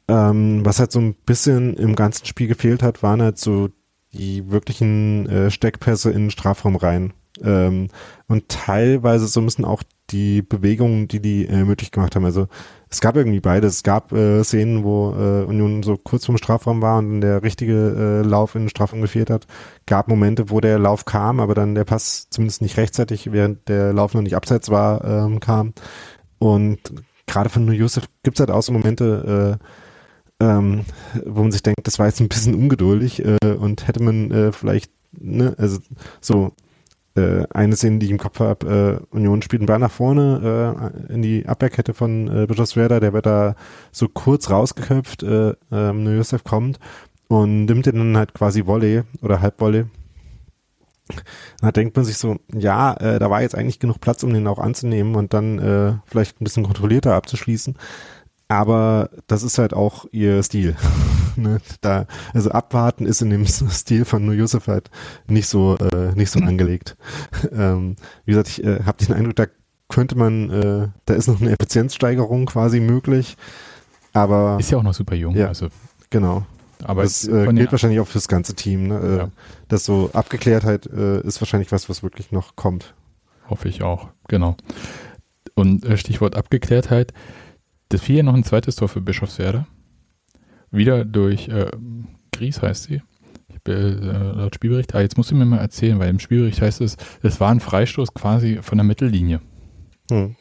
Ähm, was halt so ein bisschen im ganzen Spiel gefehlt hat, waren halt so die wirklichen äh, Steckpässe in den Strafraum rein. Ähm, und teilweise so müssen auch die Bewegungen, die die äh, möglich gemacht haben. Also es gab irgendwie beides. Es gab äh, Szenen, wo äh, Union so kurz vom Strafraum war und der richtige äh, Lauf in den Strafraum gefehlt hat. Gab Momente, wo der Lauf kam, aber dann der Pass zumindest nicht rechtzeitig, während der Lauf noch nicht abseits war, ähm, kam. Und gerade von New Yusuf gibt es halt auch so Momente, äh, ähm, wo man sich denkt, das war jetzt ein bisschen ungeduldig äh, und hätte man äh, vielleicht, ne, also so äh, eine Szene, die ich im Kopf habe, äh, Union spielt einen Ball nach vorne äh, in die Abwehrkette von äh, Bischofswerda, der wird da so kurz rausgeköpft, äh, ähm, Josef kommt und nimmt den dann halt quasi Volley oder Halbvolley. Da denkt man sich so, ja, äh, da war jetzt eigentlich genug Platz, um den auch anzunehmen und dann äh, vielleicht ein bisschen kontrollierter abzuschließen. Aber das ist halt auch ihr Stil. ne? da, also abwarten ist in dem Stil von Nur Yusuf halt nicht so, äh, nicht so angelegt. ähm, wie gesagt, ich äh, habe den Eindruck, da könnte man, äh, da ist noch eine Effizienzsteigerung quasi möglich. Aber ist ja auch noch super jung. Ja, also genau. Aber das äh, gilt wahrscheinlich auch fürs ganze Team. Ne? Äh, ja. Das so Abgeklärtheit äh, ist wahrscheinlich was, was wirklich noch kommt. Hoffe ich auch, genau. Und äh, Stichwort Abgeklärtheit. Das fiel ja noch ein zweites Tor für Bischofswerda. Wieder durch äh, Gries heißt sie. Ich, äh, laut Spielbericht. Ah, jetzt musst du mir mal erzählen, weil im Spielbericht heißt es, es war ein Freistoß quasi von der Mittellinie. Hm.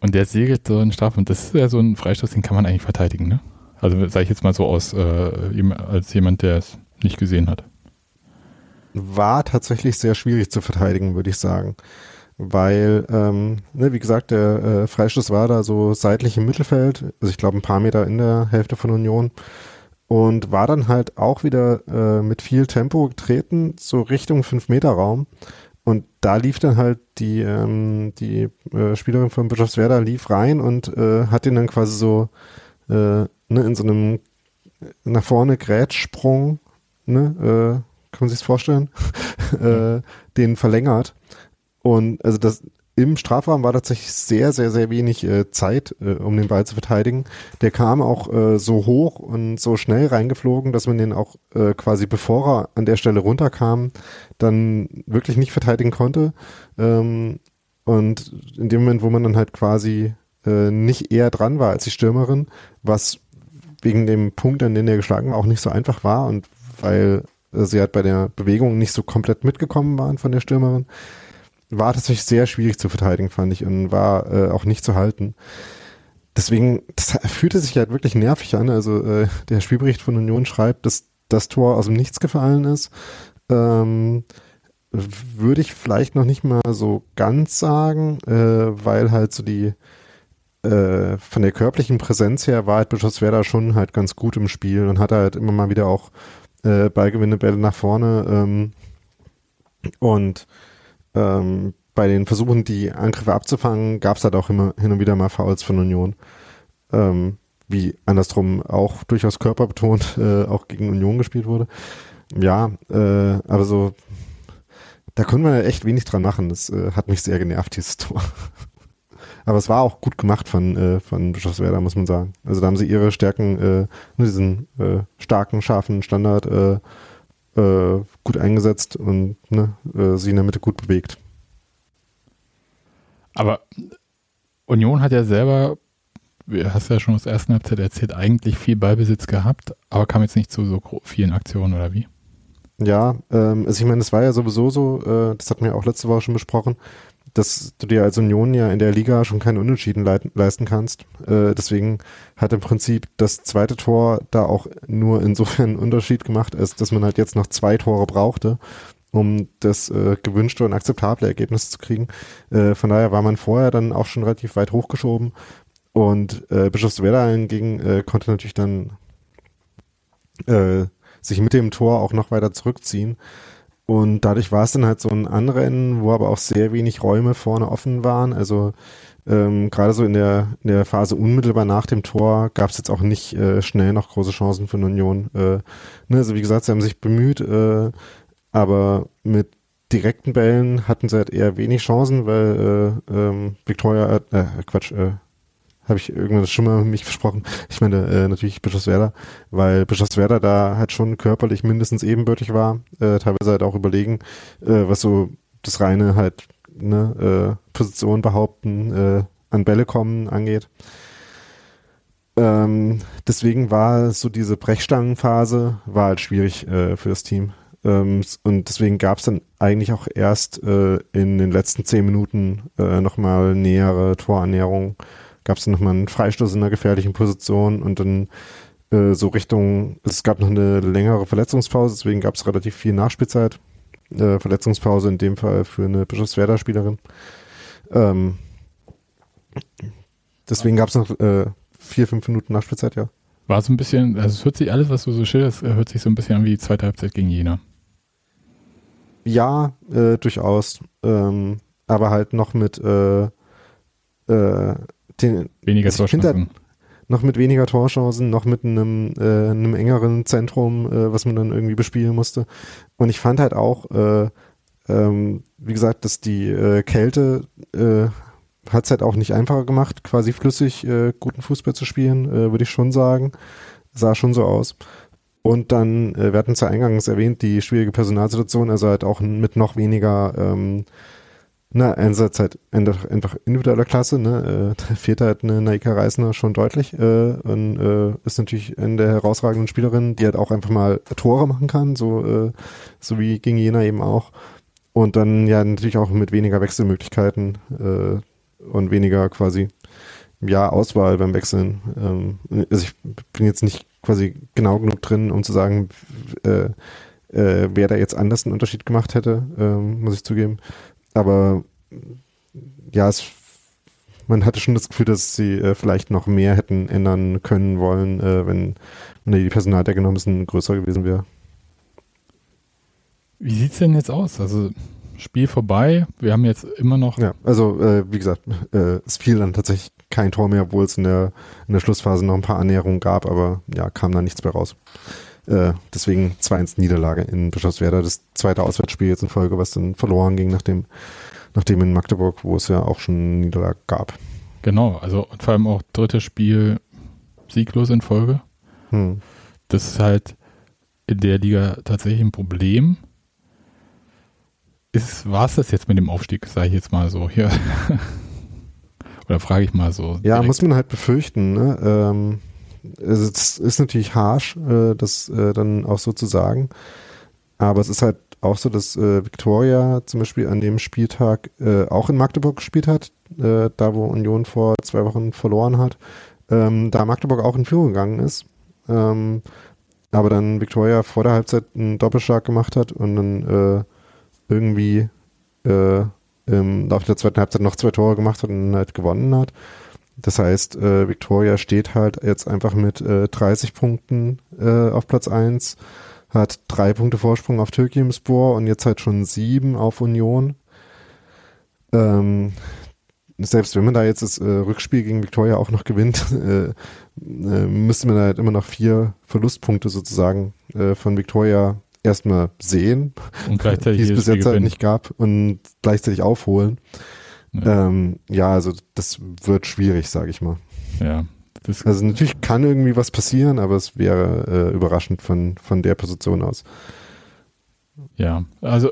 Und der segelt so einen Straf und das ist ja so ein Freistoß, den kann man eigentlich verteidigen, ne? Also sage ich jetzt mal so aus, äh, als jemand, der es nicht gesehen hat. War tatsächlich sehr schwierig zu verteidigen, würde ich sagen. Weil, ähm, ne, wie gesagt, der äh, Freistoß war da so seitlich im Mittelfeld, also ich glaube ein paar Meter in der Hälfte von Union und war dann halt auch wieder äh, mit viel Tempo getreten, so Richtung 5-Meter-Raum. Und da lief dann halt die, ähm, die äh, Spielerin von Bischofswerda lief rein und äh, hat ihn dann quasi so äh, ne, in so einem nach vorne Grätschsprung, ne, äh, kann man sich vorstellen, äh, den verlängert. Und also das im Strafraum war tatsächlich sehr, sehr, sehr wenig äh, Zeit, äh, um den Ball zu verteidigen. Der kam auch äh, so hoch und so schnell reingeflogen, dass man den auch äh, quasi bevor er an der Stelle runterkam, dann wirklich nicht verteidigen konnte. Ähm, und in dem Moment, wo man dann halt quasi äh, nicht eher dran war als die Stürmerin, was wegen dem Punkt, an den er geschlagen war, auch nicht so einfach war und weil äh, sie halt bei der Bewegung nicht so komplett mitgekommen waren von der Stürmerin, war tatsächlich sehr schwierig zu verteidigen, fand ich, und war äh, auch nicht zu halten. Deswegen, das fühlte sich halt wirklich nervig an. Also äh, der Spielbericht von Union schreibt, dass das Tor aus dem Nichts gefallen ist. Ähm, würde ich vielleicht noch nicht mal so ganz sagen, äh, weil halt so die äh, von der körperlichen Präsenz her war halt Bischofswerda schon halt ganz gut im Spiel und hat halt immer mal wieder auch äh, Ballgewinne, Bälle nach vorne ähm, und ähm, bei den Versuchen, die Angriffe abzufangen, gab es halt auch immer hin und wieder mal Fouls von Union. Ähm, wie andersrum auch durchaus körperbetont äh, auch gegen Union gespielt wurde. Ja, äh, aber so, da können wir echt wenig dran machen. Das äh, hat mich sehr genervt, dieses Tor. aber es war auch gut gemacht von, äh, von Bischofswerda, muss man sagen. Also da haben sie ihre Stärken, äh, diesen äh, starken, scharfen Standard äh, äh, gut eingesetzt und ne, äh, sie in der Mitte gut bewegt. Aber Union hat ja selber, du hast ja schon aus ersten Halbzeit erzählt, eigentlich viel Ballbesitz gehabt, aber kam jetzt nicht zu so vielen Aktionen oder wie? Ja, ähm, also ich meine, es war ja sowieso so, äh, das hatten wir auch letzte Woche schon besprochen, dass du dir als Union ja in der Liga schon keine Unentschieden leisten kannst. Äh, deswegen hat im Prinzip das zweite Tor da auch nur insofern einen Unterschied gemacht, als dass man halt jetzt noch zwei Tore brauchte, um das äh, gewünschte und akzeptable Ergebnis zu kriegen. Äh, von daher war man vorher dann auch schon relativ weit hochgeschoben und äh, Bischofswerda hingegen äh, konnte natürlich dann äh, sich mit dem Tor auch noch weiter zurückziehen. Und dadurch war es dann halt so ein Anrennen, wo aber auch sehr wenig Räume vorne offen waren. Also ähm, gerade so in der, in der Phase unmittelbar nach dem Tor gab es jetzt auch nicht äh, schnell noch große Chancen für eine Union. Äh, ne, also wie gesagt, sie haben sich bemüht, äh, aber mit direkten Bällen hatten sie halt eher wenig Chancen, weil äh, ähm, Victoria, äh, Quatsch, äh, habe ich irgendwann schon mal mich versprochen. Ich meine äh, natürlich Bischofswerda, weil Bischofswerda da halt schon körperlich mindestens ebenbürtig war, äh, teilweise halt auch überlegen, äh, was so das reine halt ne, äh, Position behaupten, äh, an Bälle kommen angeht. Ähm, deswegen war so diese Brechstangenphase war halt schwierig äh, für das Team. Ähm, und deswegen gab es dann eigentlich auch erst äh, in den letzten zehn Minuten äh, nochmal nähere Torannäherung gab es nochmal einen Freistoß in einer gefährlichen Position und dann äh, so Richtung, es gab noch eine längere Verletzungspause, deswegen gab es relativ viel Nachspielzeit. Äh, Verletzungspause in dem Fall für eine Bischofswerda-Spielerin. Ähm, deswegen gab es noch äh, vier, fünf Minuten Nachspielzeit, ja. War so ein bisschen, also es hört sich alles, was du so schilderst, äh, hört sich so ein bisschen an wie zweite Halbzeit gegen Jena. Ja, äh, durchaus. Ähm, aber halt noch mit äh, äh, den, weniger also Torchancen. noch mit weniger Torchancen, noch mit einem, äh, einem engeren Zentrum, äh, was man dann irgendwie bespielen musste. Und ich fand halt auch, äh, ähm, wie gesagt, dass die äh, Kälte äh, hat es halt auch nicht einfacher gemacht, quasi flüssig äh, guten Fußball zu spielen, äh, würde ich schon sagen. Sah schon so aus. Und dann, äh, wir hatten es ja eingangs erwähnt, die schwierige Personalsituation, also halt auch mit noch weniger, ähm, na, einerseits halt einfach, individueller Klasse, ne, äh, da fehlt halt eine Naika Reisner schon deutlich äh, und äh, ist natürlich eine der herausragenden Spielerinnen, die halt auch einfach mal Tore machen kann, so, äh, so wie gegen Jena eben auch. Und dann ja natürlich auch mit weniger Wechselmöglichkeiten äh, und weniger quasi ja Auswahl beim Wechseln. Ähm, also ich bin jetzt nicht quasi genau genug drin, um zu sagen, äh, äh, wer da jetzt anders einen Unterschied gemacht hätte, ähm, muss ich zugeben. Aber ja, es, man hatte schon das Gefühl, dass sie äh, vielleicht noch mehr hätten ändern können wollen, äh, wenn, wenn die Personaldecke noch ein bisschen größer gewesen wäre. Wie sieht es denn jetzt aus? Also Spiel vorbei, wir haben jetzt immer noch. Ja, also äh, wie gesagt, äh, es fiel dann tatsächlich kein Tor mehr, obwohl es in der, in der Schlussphase noch ein paar Annäherungen gab, aber ja, kam da nichts mehr raus. Äh, deswegen 2-1 Niederlage in Bischofswerda, das zweite Auswärtsspiel jetzt in Folge, was dann verloren ging nach dem, nach dem in Magdeburg, wo es ja auch schon Niederlage gab. Genau, also vor allem auch drittes Spiel sieglos in Folge. Hm. Das ist halt in der Liga tatsächlich ein Problem. War es das jetzt mit dem Aufstieg, sage ich jetzt mal so hier? Oder frage ich mal so. Ja, direkt. muss man halt befürchten. Ne? Ähm, es ist natürlich harsh, äh, das äh, dann auch so zu sagen. Aber es ist halt auch so, dass äh, Victoria zum Beispiel an dem Spieltag äh, auch in Magdeburg gespielt hat, äh, da wo Union vor zwei Wochen verloren hat. Ähm, da Magdeburg auch in Führung gegangen ist. Ähm, aber dann Victoria vor der Halbzeit einen Doppelschlag gemacht hat und dann äh, irgendwie äh, im Laufe der zweiten Halbzeit noch zwei Tore gemacht hat und halt gewonnen hat. Das heißt, äh, Victoria steht halt jetzt einfach mit äh, 30 Punkten äh, auf Platz 1, hat drei Punkte Vorsprung auf Türkimspor und jetzt halt schon sieben auf Union. Ähm, selbst wenn man da jetzt das äh, Rückspiel gegen Victoria auch noch gewinnt, äh, äh, müsste man halt immer noch vier Verlustpunkte sozusagen äh, von Victoria erstmal sehen, und gleichzeitig die es bis jetzt halt nicht gab und gleichzeitig aufholen. Ja, ähm, ja also das wird schwierig, sage ich mal. Ja. also natürlich kann irgendwie was passieren, aber es wäre äh, überraschend von, von der Position aus. Ja, also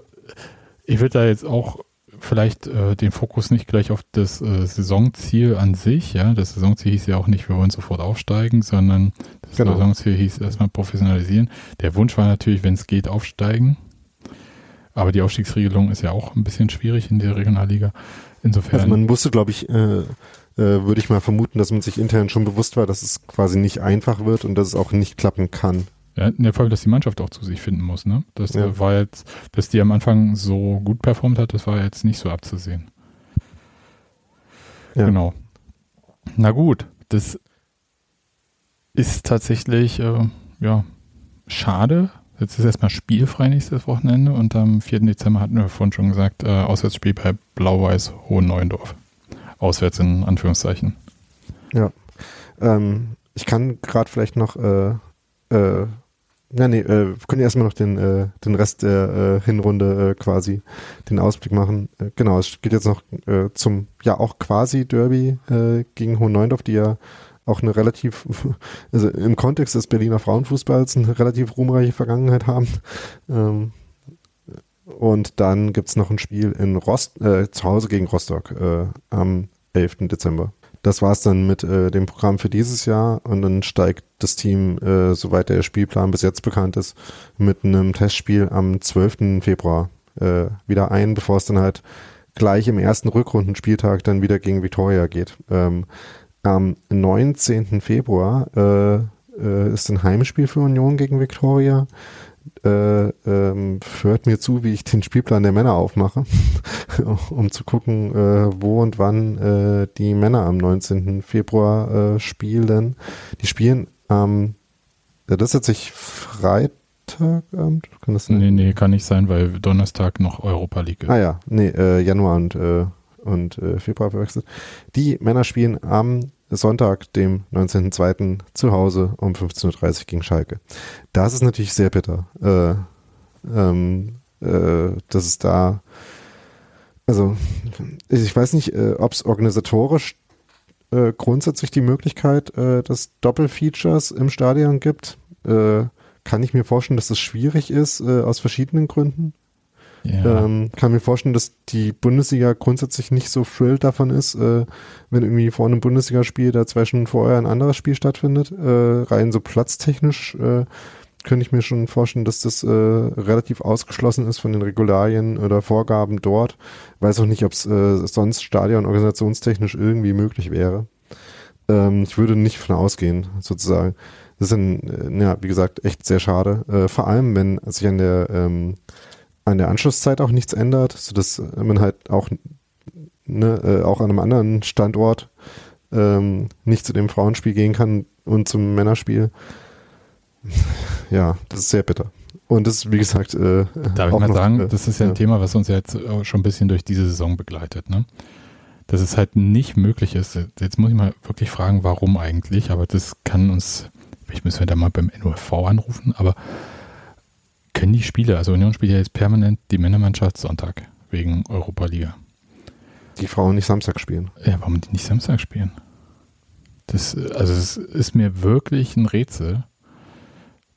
ich würde da jetzt auch vielleicht äh, den Fokus nicht gleich auf das äh, Saisonziel an sich, ja. Das Saisonziel hieß ja auch nicht, wir wollen sofort aufsteigen, sondern das genau. Saisonziel hieß erstmal professionalisieren. Der Wunsch war natürlich, wenn es geht, aufsteigen. Aber die Aufstiegsregelung ist ja auch ein bisschen schwierig in der Regionalliga. Insofern. Also man wusste, glaube ich, äh, äh, würde ich mal vermuten, dass man sich intern schon bewusst war, dass es quasi nicht einfach wird und dass es auch nicht klappen kann. Ja, vor allem, dass die Mannschaft auch zu sich finden muss, ne? Das ja. war jetzt, dass die am Anfang so gut performt hat, das war jetzt nicht so abzusehen. Ja. Genau. Na gut, das ist tatsächlich, äh, ja, schade. Jetzt ist erstmal spielfrei nächstes Wochenende und am 4. Dezember hatten wir vorhin schon gesagt, äh, Auswärtsspiel bei Blau-Weiß Hohen-Neuendorf. Auswärts in Anführungszeichen. Ja. Ähm, ich kann gerade vielleicht noch äh, äh, ja, nee, äh, können erstmal noch den, äh, den Rest der äh, Hinrunde äh, quasi den Ausblick machen. Äh, genau, es geht jetzt noch zum, ja, auch quasi Derby gegen Hohen Neuendorf, die ja auch eine relativ, also im Kontext des Berliner Frauenfußballs eine relativ ruhmreiche Vergangenheit haben. Ähm, und dann gibt's noch ein Spiel in Rost, äh, zu Hause gegen Rostock äh, am 11. Dezember das war es dann mit äh, dem Programm für dieses Jahr und dann steigt das Team, äh, soweit der Spielplan bis jetzt bekannt ist, mit einem Testspiel am 12. Februar äh, wieder ein, bevor es dann halt gleich im ersten Rückrundenspieltag dann wieder gegen Victoria geht. Ähm, am 19. Februar äh, äh, ist ein Heimspiel für Union gegen Victoria äh, ähm, hört mir zu, wie ich den Spielplan der Männer aufmache, um zu gucken, äh, wo und wann äh, die Männer am 19. Februar äh, spielen. Die spielen am, ähm, das ist tatsächlich Freitagabend, kann das sein? Nee, nee, kann nicht sein, weil Donnerstag noch Europa League ist. Ah ja, nee, äh, Januar und, und Februar verwechselt. Die Männer spielen am Sonntag, dem 19.02. zu Hause um 15.30 Uhr gegen Schalke. Das ist natürlich sehr bitter. Äh, ähm, äh, dass es da, also ich weiß nicht, äh, ob es organisatorisch äh, grundsätzlich die Möglichkeit äh, des Doppelfeatures im Stadion gibt. Äh, kann ich mir vorstellen, dass das schwierig ist, aus verschiedenen Gründen. Ja. Ähm, kann mir vorstellen, dass die Bundesliga grundsätzlich nicht so thrilled davon ist, äh, wenn irgendwie vor einem Bundesligaspiel da zwei Stunden vorher ein anderes Spiel stattfindet. Äh, rein so platztechnisch äh, könnte ich mir schon vorstellen, dass das äh, relativ ausgeschlossen ist von den Regularien oder Vorgaben dort. Weiß auch nicht, ob es äh, sonst Stadion organisationstechnisch irgendwie möglich wäre. Ähm, ich würde nicht von ausgehen, sozusagen. Das ist, ein, äh, ja, wie gesagt, echt sehr schade. Äh, vor allem, wenn sich an der ähm, an der Anschlusszeit auch nichts ändert, sodass man halt auch, ne, äh, auch an einem anderen Standort ähm, nicht zu dem Frauenspiel gehen kann und zum Männerspiel. Ja, das ist sehr bitter. Und das ist, wie gesagt, äh, Darf ich mal sagen, äh, das ist ja ein Thema, was uns jetzt schon ein bisschen durch diese Saison begleitet, ne? Dass es halt nicht möglich ist. Jetzt muss ich mal wirklich fragen, warum eigentlich, aber das kann uns, ich müssen wir da mal beim NUFV anrufen, aber können die Spiele, also Union spielt ja jetzt permanent die Männermannschaft Sonntag wegen Europa Liga. Die Frauen nicht Samstag spielen. Ja, warum die nicht Samstag spielen? Das, also es ist mir wirklich ein Rätsel.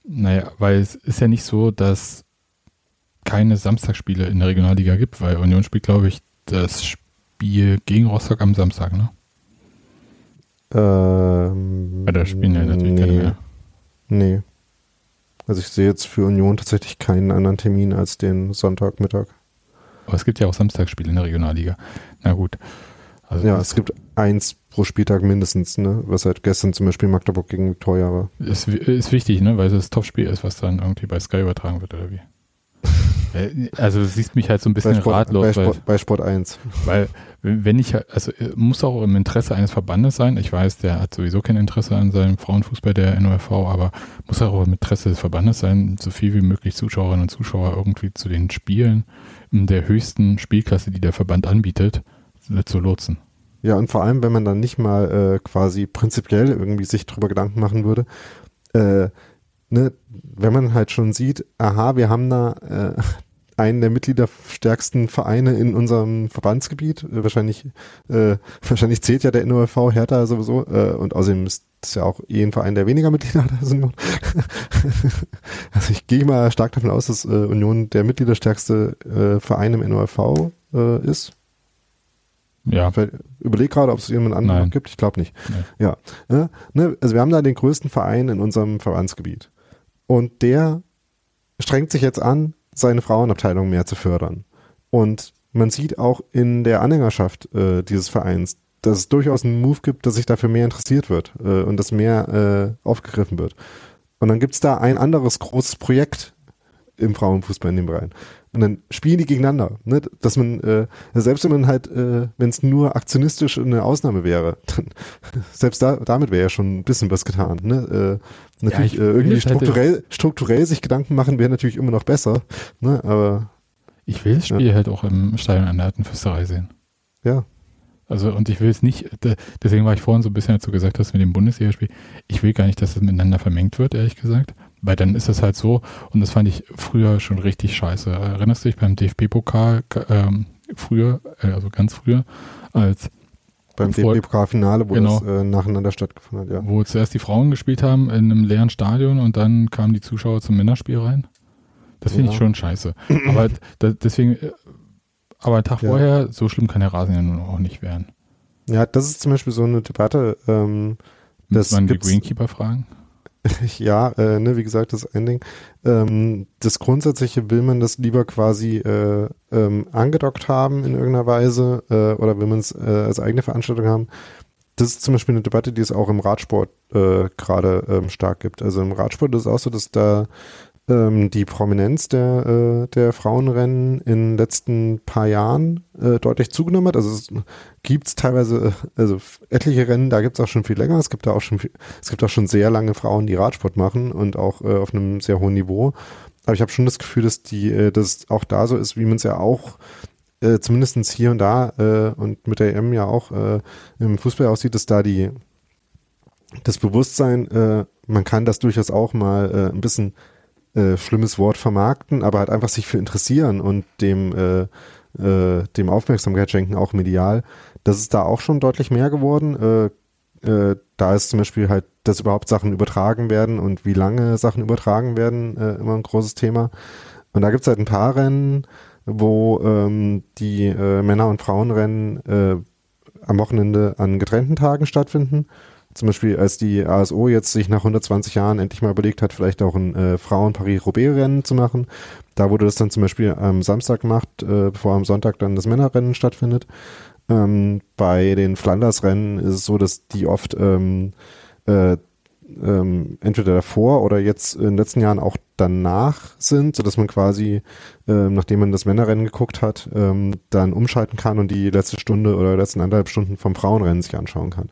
Naja, weil es ist ja nicht so, dass keine Samstagspiele in der Regionalliga gibt, weil Union spielt, glaube ich, das Spiel gegen Rostock am Samstag, ne? Ähm, Weil da spielen ja natürlich nee. keine mehr. Nee. Also ich sehe jetzt für Union tatsächlich keinen anderen Termin als den Sonntagmittag. Aber es gibt ja auch Samstagsspiele in der Regionalliga. Na gut. Also ja, es gibt eins pro Spieltag mindestens, ne? Was halt gestern zum Beispiel Magdeburg gegen Victoria war. Ist, ist wichtig, ne? Weil es das Topspiel ist, was dann irgendwie bei Sky übertragen wird, oder wie? Äh, also du siehst mich halt so ein bisschen bei Sport, ratlos. Bei Sport, bei Sport 1. Weil wenn ich, also muss auch im Interesse eines Verbandes sein. Ich weiß, der hat sowieso kein Interesse an seinem Frauenfußball, der NOFV, aber muss auch im Interesse des Verbandes sein, so viel wie möglich Zuschauerinnen und Zuschauer irgendwie zu den Spielen in der höchsten Spielklasse, die der Verband anbietet, zu lotsen. Ja, und vor allem, wenn man dann nicht mal äh, quasi prinzipiell irgendwie sich drüber Gedanken machen würde, äh, ne, wenn man halt schon sieht, aha, wir haben da äh, einen der mitgliederstärksten Vereine in unserem Verbandsgebiet. Äh, wahrscheinlich, äh, wahrscheinlich zählt ja der NOFV Hertha sowieso äh, und außerdem ist das ja auch eh ein Verein, der weniger Mitglieder hat als Union. also ich gehe mal stark davon aus, dass äh, Union der mitgliederstärkste äh, Verein im NOFV äh, ist. Ja. Überleg gerade, ob es jemand anderen gibt. Ich glaube nicht. Nein. Ja. Ne? Also wir haben da den größten Verein in unserem Verbandsgebiet. Und der strengt sich jetzt an, seine Frauenabteilung mehr zu fördern. Und man sieht auch in der Anhängerschaft äh, dieses Vereins, dass es durchaus einen Move gibt, dass sich dafür mehr interessiert wird äh, und dass mehr äh, aufgegriffen wird. Und dann gibt es da ein anderes großes Projekt im Frauenfußball in dem Bereich. Und dann spielen die gegeneinander. Ne? Dass man, äh, selbst wenn man halt, äh, wenn es nur aktionistisch eine Ausnahme wäre, dann selbst da, damit wäre ja schon ein bisschen was getan. Ne? Äh, natürlich ja, äh, irgendwie strukturell, halt strukturell sich Gedanken machen wäre natürlich immer noch besser. Ne? Aber ich will das Spiel ja. halt auch im Stadion an der alten Fürsterei sehen. Ja. Also, und ich will es nicht, deswegen war ich vorhin so ein bisschen dazu gesagt hast mit dem Bundesligaspiel, ich will gar nicht, dass es miteinander vermengt wird, ehrlich gesagt. Weil dann ist es halt so, und das fand ich früher schon richtig scheiße. Erinnerst du dich beim DFB-Pokal ähm, früher, äh, also ganz früher, als beim DFB-Pokalfinale, wo genau, das äh, nacheinander stattgefunden hat, ja. Wo zuerst die Frauen gespielt haben in einem leeren Stadion und dann kamen die Zuschauer zum Männerspiel rein. Das finde ja. ich schon scheiße. Aber da, deswegen, äh, aber einen Tag ja. vorher, so schlimm kann der Rasen ja nun auch nicht werden. Ja, das ist zum Beispiel so eine Debatte. Ähm, Muss man die Greenkeeper fragen? ja, äh, ne, wie gesagt, das Ending. Ähm, das Grundsätzliche will man das lieber quasi äh, ähm, angedockt haben in irgendeiner Weise äh, oder will man es äh, als eigene Veranstaltung haben. Das ist zum Beispiel eine Debatte, die es auch im Radsport äh, gerade ähm, stark gibt. Also im Radsport ist es auch so, dass da ähm, die Prominenz der, äh, der Frauenrennen in den letzten paar Jahren äh, deutlich zugenommen hat. Also es gibt teilweise, also etliche Rennen, da gibt es auch schon viel länger. Es gibt da auch schon viel, es gibt auch schon sehr lange Frauen, die Radsport machen und auch äh, auf einem sehr hohen Niveau. Aber ich habe schon das Gefühl, dass die, äh, dass auch da so ist, wie man es ja auch äh, zumindest hier und da äh, und mit der EM ja auch äh, im Fußball aussieht, dass da die das Bewusstsein, äh, man kann das durchaus auch mal äh, ein bisschen äh, schlimmes Wort vermarkten, aber halt einfach sich für interessieren und dem, äh, äh, dem Aufmerksamkeit schenken, auch medial. Das ist da auch schon deutlich mehr geworden. Äh, äh, da ist zum Beispiel halt, dass überhaupt Sachen übertragen werden und wie lange Sachen übertragen werden, immer ein großes Thema. Und da gibt es halt ein paar Rennen, wo ähm, die Männer- und Frauenrennen am Wochenende an getrennten Tagen stattfinden. Zum Beispiel, als die ASO jetzt sich nach 120 Jahren endlich mal überlegt hat, vielleicht auch ein äh, Frauen-Paris-Roubaix-Rennen zu machen. Da wurde das dann zum Beispiel am Samstag gemacht, äh, bevor am Sonntag dann das Männerrennen stattfindet. Ähm, bei den Flanders-Rennen ist es so, dass die oft ähm, äh, ähm, entweder davor oder jetzt in den letzten Jahren auch danach sind, sodass man quasi, ähm, nachdem man das Männerrennen geguckt hat, ähm, dann umschalten kann und die letzte Stunde oder letzten anderthalb Stunden vom Frauenrennen sich anschauen kann.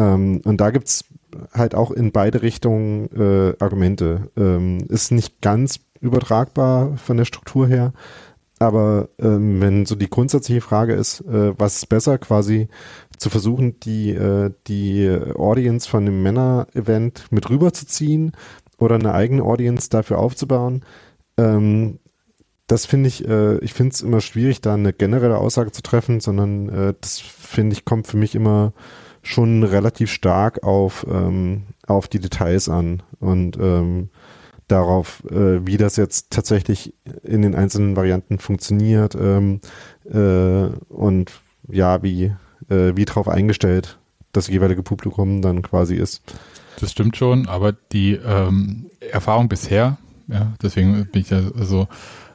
Ähm, und da gibt's halt auch in beide Richtungen äh, Argumente. Ähm, ist nicht ganz übertragbar von der Struktur her, aber ähm, wenn so die grundsätzliche Frage ist, äh, was ist besser, quasi zu versuchen, die, äh, die Audience von dem Männer-Event mit rüberzuziehen oder eine eigene Audience dafür aufzubauen, ähm, das finde ich, äh, ich finde es immer schwierig, da eine generelle Aussage zu treffen, sondern äh, das finde ich, kommt für mich immer schon relativ stark auf, ähm, auf die Details an und ähm, darauf, äh, wie das jetzt tatsächlich in den einzelnen Varianten funktioniert ähm, äh, und ja, wie, äh, wie drauf eingestellt das jeweilige Publikum dann quasi ist. Das stimmt schon, aber die ähm, Erfahrung bisher, ja, deswegen bin ich ja so,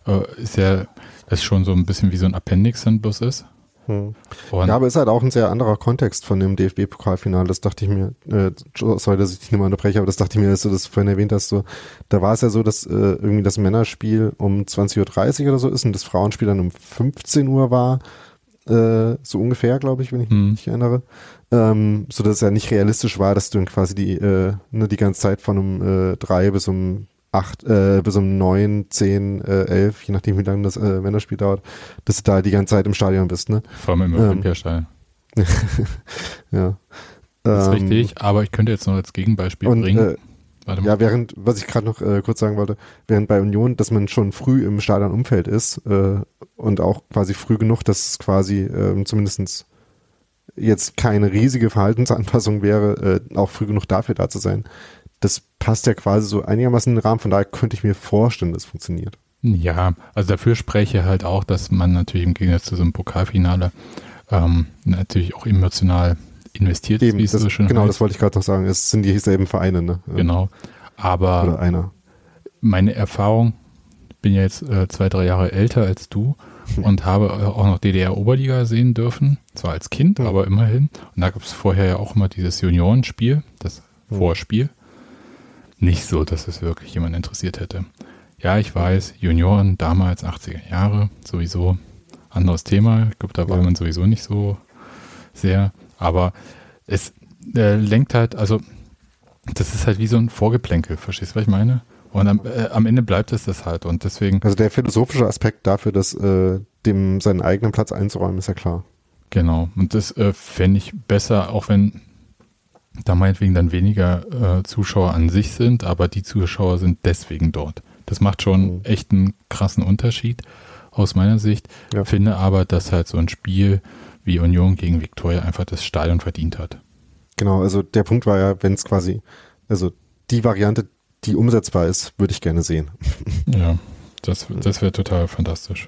äh, ist ja, das schon so ein bisschen wie so ein Appendix dann bloß ist. Hm. ja, aber ist halt auch ein sehr anderer Kontext von dem DFB-Pokalfinale. Das dachte ich mir, äh, sorry, dass ich dich nicht mal unterbreche, aber das dachte ich mir, dass du das vorhin erwähnt hast. So, da war es ja so, dass äh, irgendwie das Männerspiel um 20.30 Uhr oder so ist und das Frauenspiel dann um 15 Uhr war. Äh, so ungefähr, glaube ich, wenn ich hm. mich erinnere. Ähm, so dass es ja nicht realistisch war, dass du dann quasi die, äh, ne, die ganze Zeit von um äh, drei bis um acht, äh, bis um neun, zehn, äh, elf, je nachdem wie lange das äh, Männerspiel dauert, dass du da die ganze Zeit im Stadion bist, ne? Vor allem im ähm, Olympiastadion. ja. Das ist ähm, richtig, aber ich könnte jetzt noch als Gegenbeispiel und, bringen. Äh. Ja, während, was ich gerade noch äh, kurz sagen wollte, während bei Union, dass man schon früh im Stadionumfeld ist äh, und auch quasi früh genug, dass es quasi äh, zumindestens jetzt keine riesige Verhaltensanpassung wäre, äh, auch früh genug dafür da zu sein, das passt ja quasi so einigermaßen in den Rahmen. Von daher könnte ich mir vorstellen, dass es funktioniert. Ja, also dafür spreche halt auch, dass man natürlich im Gegensatz zu so einem Pokalfinale ähm, natürlich auch emotional investiert Eben, ist, wie es so schön Genau, heißt. das wollte ich gerade noch sagen. Es sind dieselben Vereine, ne? Genau. Aber Oder einer. meine Erfahrung, ich bin ja jetzt äh, zwei, drei Jahre älter als du und habe auch noch DDR-Oberliga sehen dürfen. Zwar als Kind, ja. aber immerhin. Und da gab es vorher ja auch immer dieses Juniorenspiel, das Vorspiel nicht so, dass es wirklich jemand interessiert hätte. Ja, ich weiß, Junioren damals, 80er Jahre, sowieso anderes Thema. Ich glaube, da war man sowieso nicht so sehr. Aber es äh, lenkt halt, also das ist halt wie so ein Vorgeplänkel, verstehst du, was ich meine? Und am, äh, am Ende bleibt es das halt und deswegen. Also der philosophische Aspekt dafür, dass äh, dem seinen eigenen Platz einzuräumen, ist ja klar. Genau. Und das äh, fände ich besser, auch wenn da meinetwegen dann weniger äh, Zuschauer an sich sind, aber die Zuschauer sind deswegen dort. Das macht schon mhm. echt einen krassen Unterschied aus meiner Sicht. Ja. Finde aber, dass halt so ein Spiel wie Union gegen Viktoria einfach das Stadion verdient hat. Genau, also der Punkt war ja, wenn es quasi, also die Variante, die umsetzbar ist, würde ich gerne sehen. Ja, das, das wäre total fantastisch.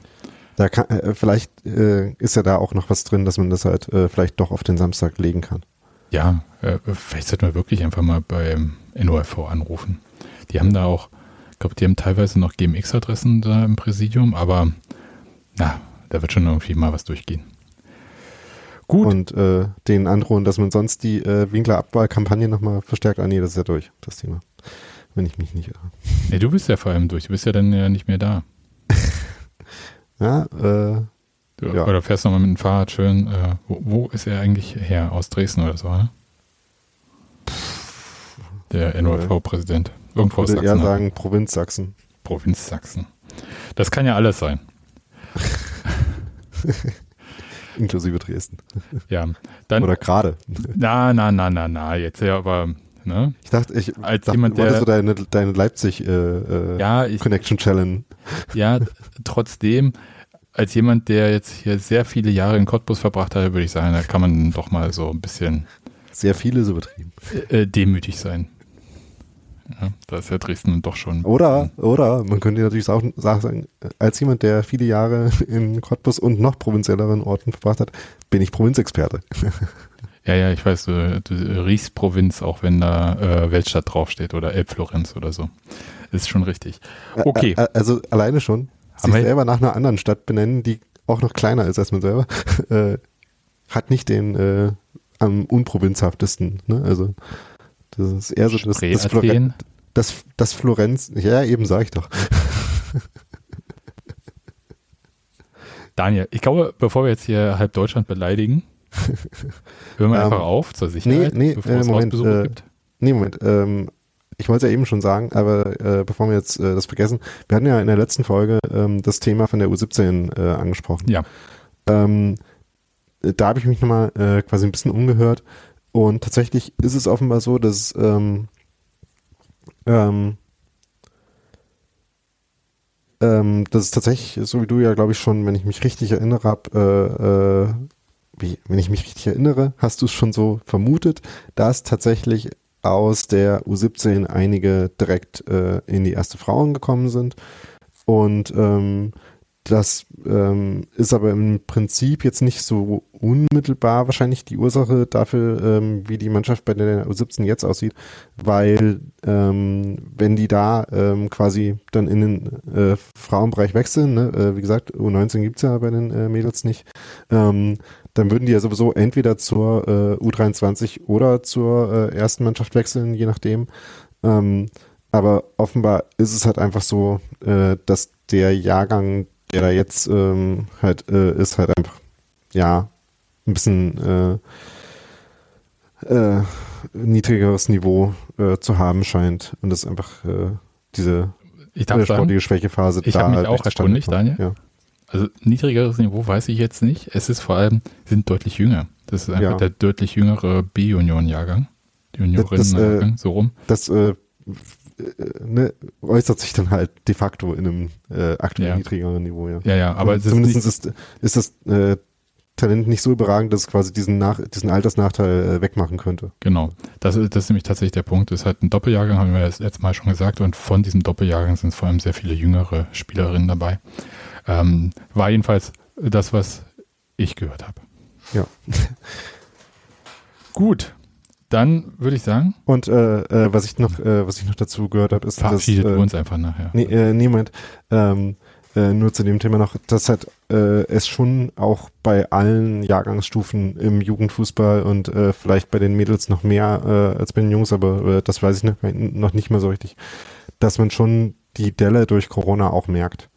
Da kann, äh, vielleicht äh, ist ja da auch noch was drin, dass man das halt äh, vielleicht doch auf den Samstag legen kann. Ja, äh, vielleicht sollten wir wirklich einfach mal beim NORV anrufen. Die haben da auch, ich glaube, die haben teilweise noch GMX-Adressen da im Präsidium, aber na, da wird schon irgendwie mal was durchgehen. Gut. Und äh, den androhen, dass man sonst die äh, Winkler-Abwahlkampagne nochmal verstärkt. Ah nee, das ist ja durch, das Thema. Wenn ich mich nicht irre. Nee, du bist ja vor allem durch. Du bist ja dann ja nicht mehr da. ja, äh, Du, ja. Oder fährst nochmal mit dem Fahrrad schön. Äh, wo, wo, ist er eigentlich her? Aus Dresden oder so, ne? Der NOV-Präsident. Irgendwo aus Sachsen. Ich würde eher sagen Provinz Sachsen. Provinz Sachsen. Das kann ja alles sein. inklusive Dresden. Ja, dann. Oder gerade. Na, na, na, na, na, jetzt ja, aber, ne? Ich dachte, ich Als dachte, jemand, der- so deine, deine Leipzig äh, äh, Ja, ich, Connection Challenge. ja, trotzdem, als jemand, der jetzt hier sehr viele Jahre in Cottbus verbracht hat, würde ich sagen, da kann man doch mal so ein bisschen Sehr viele ist übertrieben. äh, demütig sein. Ja, da ist ja Dresden doch schon. Oder, oder, man könnte natürlich auch sagen, als jemand, der viele Jahre in Cottbus und noch provinzielleren Orten verbracht hat, bin ich Provinzexperte. Ja, ja, ich weiß, du, du riechst Provinz, auch wenn da äh, Weltstadt draufsteht oder Elbflorenz oder so. Ist schon richtig. Okay. Also alleine schon, sich selber nach einer anderen Stadt benennen, die auch noch kleiner ist als man selber, äh, hat nicht den äh, am unprovinzhaftesten. Ne? Also das ist eher so das, das, Floren, Athen. das, das Florenz, ja eben sag ich doch. Daniel, ich glaube, bevor wir jetzt hier halb Deutschland beleidigen, hören wir Ähm, einfach auf zur Sicherheit, nee, bevor äh, es Moment, Hausbesuche äh, gibt. Nee, Moment. Ähm, ich wollte es ja eben schon sagen, aber äh, bevor wir jetzt äh, das vergessen, wir hatten ja in der letzten Folge ähm, das Thema von der U17 äh, angesprochen. Ja. Ähm, äh, da habe ich mich nochmal äh, quasi ein bisschen umgehört und tatsächlich ist es offenbar so, dass ähm, ähm, ähm, das ist tatsächlich, so wie du ja, glaube ich, schon, wenn ich mich richtig erinnere, hab, äh, äh, wie, wenn ich mich richtig erinnere, hast du es schon so vermutet, dass tatsächlich aus der U17 einige direkt äh, in die erste Frauen gekommen sind. Und ähm, das ähm, ist aber im Prinzip jetzt nicht so unmittelbar wahrscheinlich die Ursache dafür, ähm, wie die Mannschaft bei der U17 jetzt aussieht, weil ähm, wenn die da ähm, quasi dann in den äh, Frauenbereich wechseln, ne, äh, wie gesagt, U19 gibt's ja bei den äh, Mädels nicht, ähm, dann würden die ja sowieso entweder zur äh, U23 oder zur äh, ersten Mannschaft wechseln, je nachdem. Ähm, aber offenbar ist es halt einfach so, äh, dass der Jahrgang, der da jetzt ähm, halt äh, ist, halt einfach, ja, ein bisschen äh, äh, niedrigeres Niveau zu haben scheint. Und das einfach diese Ich darf sagen, sportliche Schwächephase ich hab mich halt auch erkundigt. Daniel. Ja. Also niedrigeres Niveau weiß ich jetzt nicht. Es ist vor allem, sie sind deutlich jünger. Das ist einfach Ja. der deutlich jüngere B-Union-Jahrgang. Die Juniorinnen-Jahrgang, so rum. das äh, äh, ne, äußert sich dann halt de facto in einem äh, aktuell Ja. niedrigeren Niveau, ja. Ja, ja, aber es ist Zumindest nicht, ist, ist das äh, Talent nicht so überragend, dass es quasi diesen, Nach diesen Altersnachteil äh, wegmachen könnte. Genau. Das, ist- das ist nämlich tatsächlich der Punkt. Es ist halt ein Doppeljahrgang, haben wir das letzte Mal schon gesagt. Und von diesem Doppeljahrgang sind vor allem sehr viele jüngere Spielerinnen dabei. Ähm, war jedenfalls das, was ich gehört habe. Ja. Gut. Dann würde ich sagen, Und äh, äh, was ich noch, äh, was ich noch dazu gehört habe, ist, dass äh, uns einfach nachher. Nee, äh, niemand. Ähm, äh, nur zu dem Thema noch, dass halt äh, es schon auch bei allen Jahrgangsstufen im Jugendfußball und äh, vielleicht bei den Mädels noch mehr äh, als bei den Jungs, aber äh, das weiß ich noch, noch nicht mehr so richtig, dass man schon die Delle durch Corona auch merkt.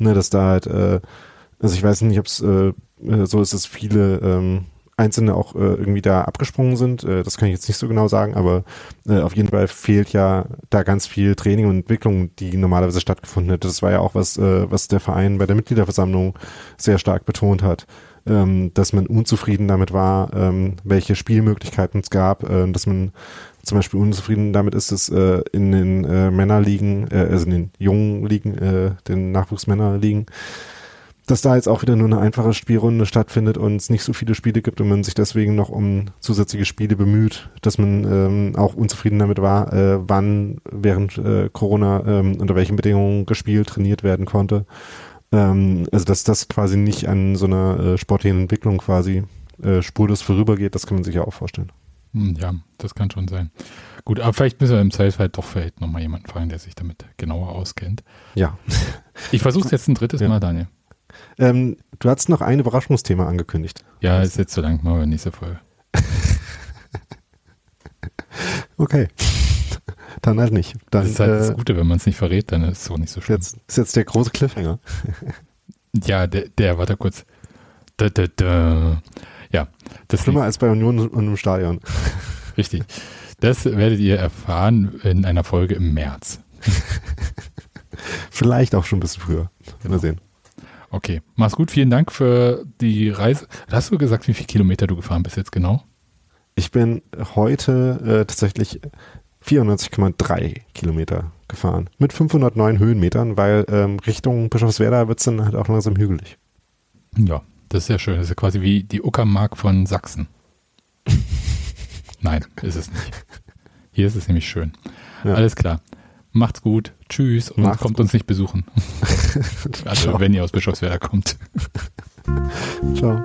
Ne, dass da halt, äh, also ich weiß nicht, ob es äh, äh, so ist, dass viele ähm, Einzelne auch äh, irgendwie da abgesprungen sind. Äh, das kann ich jetzt nicht so genau sagen, aber äh, auf jeden Fall fehlt ja da ganz viel Training und Entwicklung, die normalerweise stattgefunden hätte. Das war ja auch was, äh, was der Verein bei der Mitgliederversammlung sehr stark betont hat, ähm, dass man unzufrieden damit war, ähm, welche Spielmöglichkeiten es gab, äh, dass man zum Beispiel unzufrieden damit ist, dass äh, in den äh, Männerligen, äh, also in den jungen Ligen, äh, den Nachwuchsmännerligen, dass da jetzt auch wieder nur eine einfache Spielrunde stattfindet und es nicht so viele Spiele gibt und man sich deswegen noch um zusätzliche Spiele bemüht, dass man ähm, auch unzufrieden damit war, äh, wann während äh, Corona ähm, unter welchen Bedingungen gespielt, trainiert werden konnte. Ähm, also dass das quasi nicht an so einer äh, sportlichen Entwicklung quasi äh, spurlos vorübergeht, das kann man sich ja auch vorstellen. Hm, Ja, das kann schon sein. Gut, aber vielleicht müssen wir im Zweifelsfall doch vielleicht nochmal jemanden fragen, der sich damit genauer auskennt. Ja. Ich versuche es jetzt ein drittes Ja. Mal, Daniel. Ähm, du hast noch ein Überraschungsthema angekündigt. Ja, ist jetzt zu lang, machen wir nächste Folge. Okay. Dann halt nicht. Dann Das ist halt das äh, Gute, wenn man es nicht verrät, dann ist es so nicht so schlimm. jetzt, ist jetzt der große Cliffhanger. Ja, der, der, warte kurz. Da, da, da. Ja, das Schlimmer als bei Union und im Stadion. richtig. Das werdet ihr erfahren in einer Folge im März. Vielleicht auch schon ein bisschen früher. Mal sehen. Okay, mach's gut. Vielen Dank für die Reise. Hast du gesagt, wie viele Kilometer du gefahren bist jetzt genau? Ich bin heute äh, tatsächlich 94,3 Kilometer gefahren. Mit 509 Höhenmetern, weil ähm, Richtung Bischofswerda wird es dann halt auch langsam hügelig. Ja, das ist ja schön. Das ist ja quasi wie die Uckermark von Sachsen. Nein, ist es nicht. Hier ist es nämlich schön. Ja. Alles klar. Macht's gut. Tschüss und Macht's kommt gut. uns nicht besuchen. also, Ciao. wenn ihr aus Bischofswerda kommt. Ciao.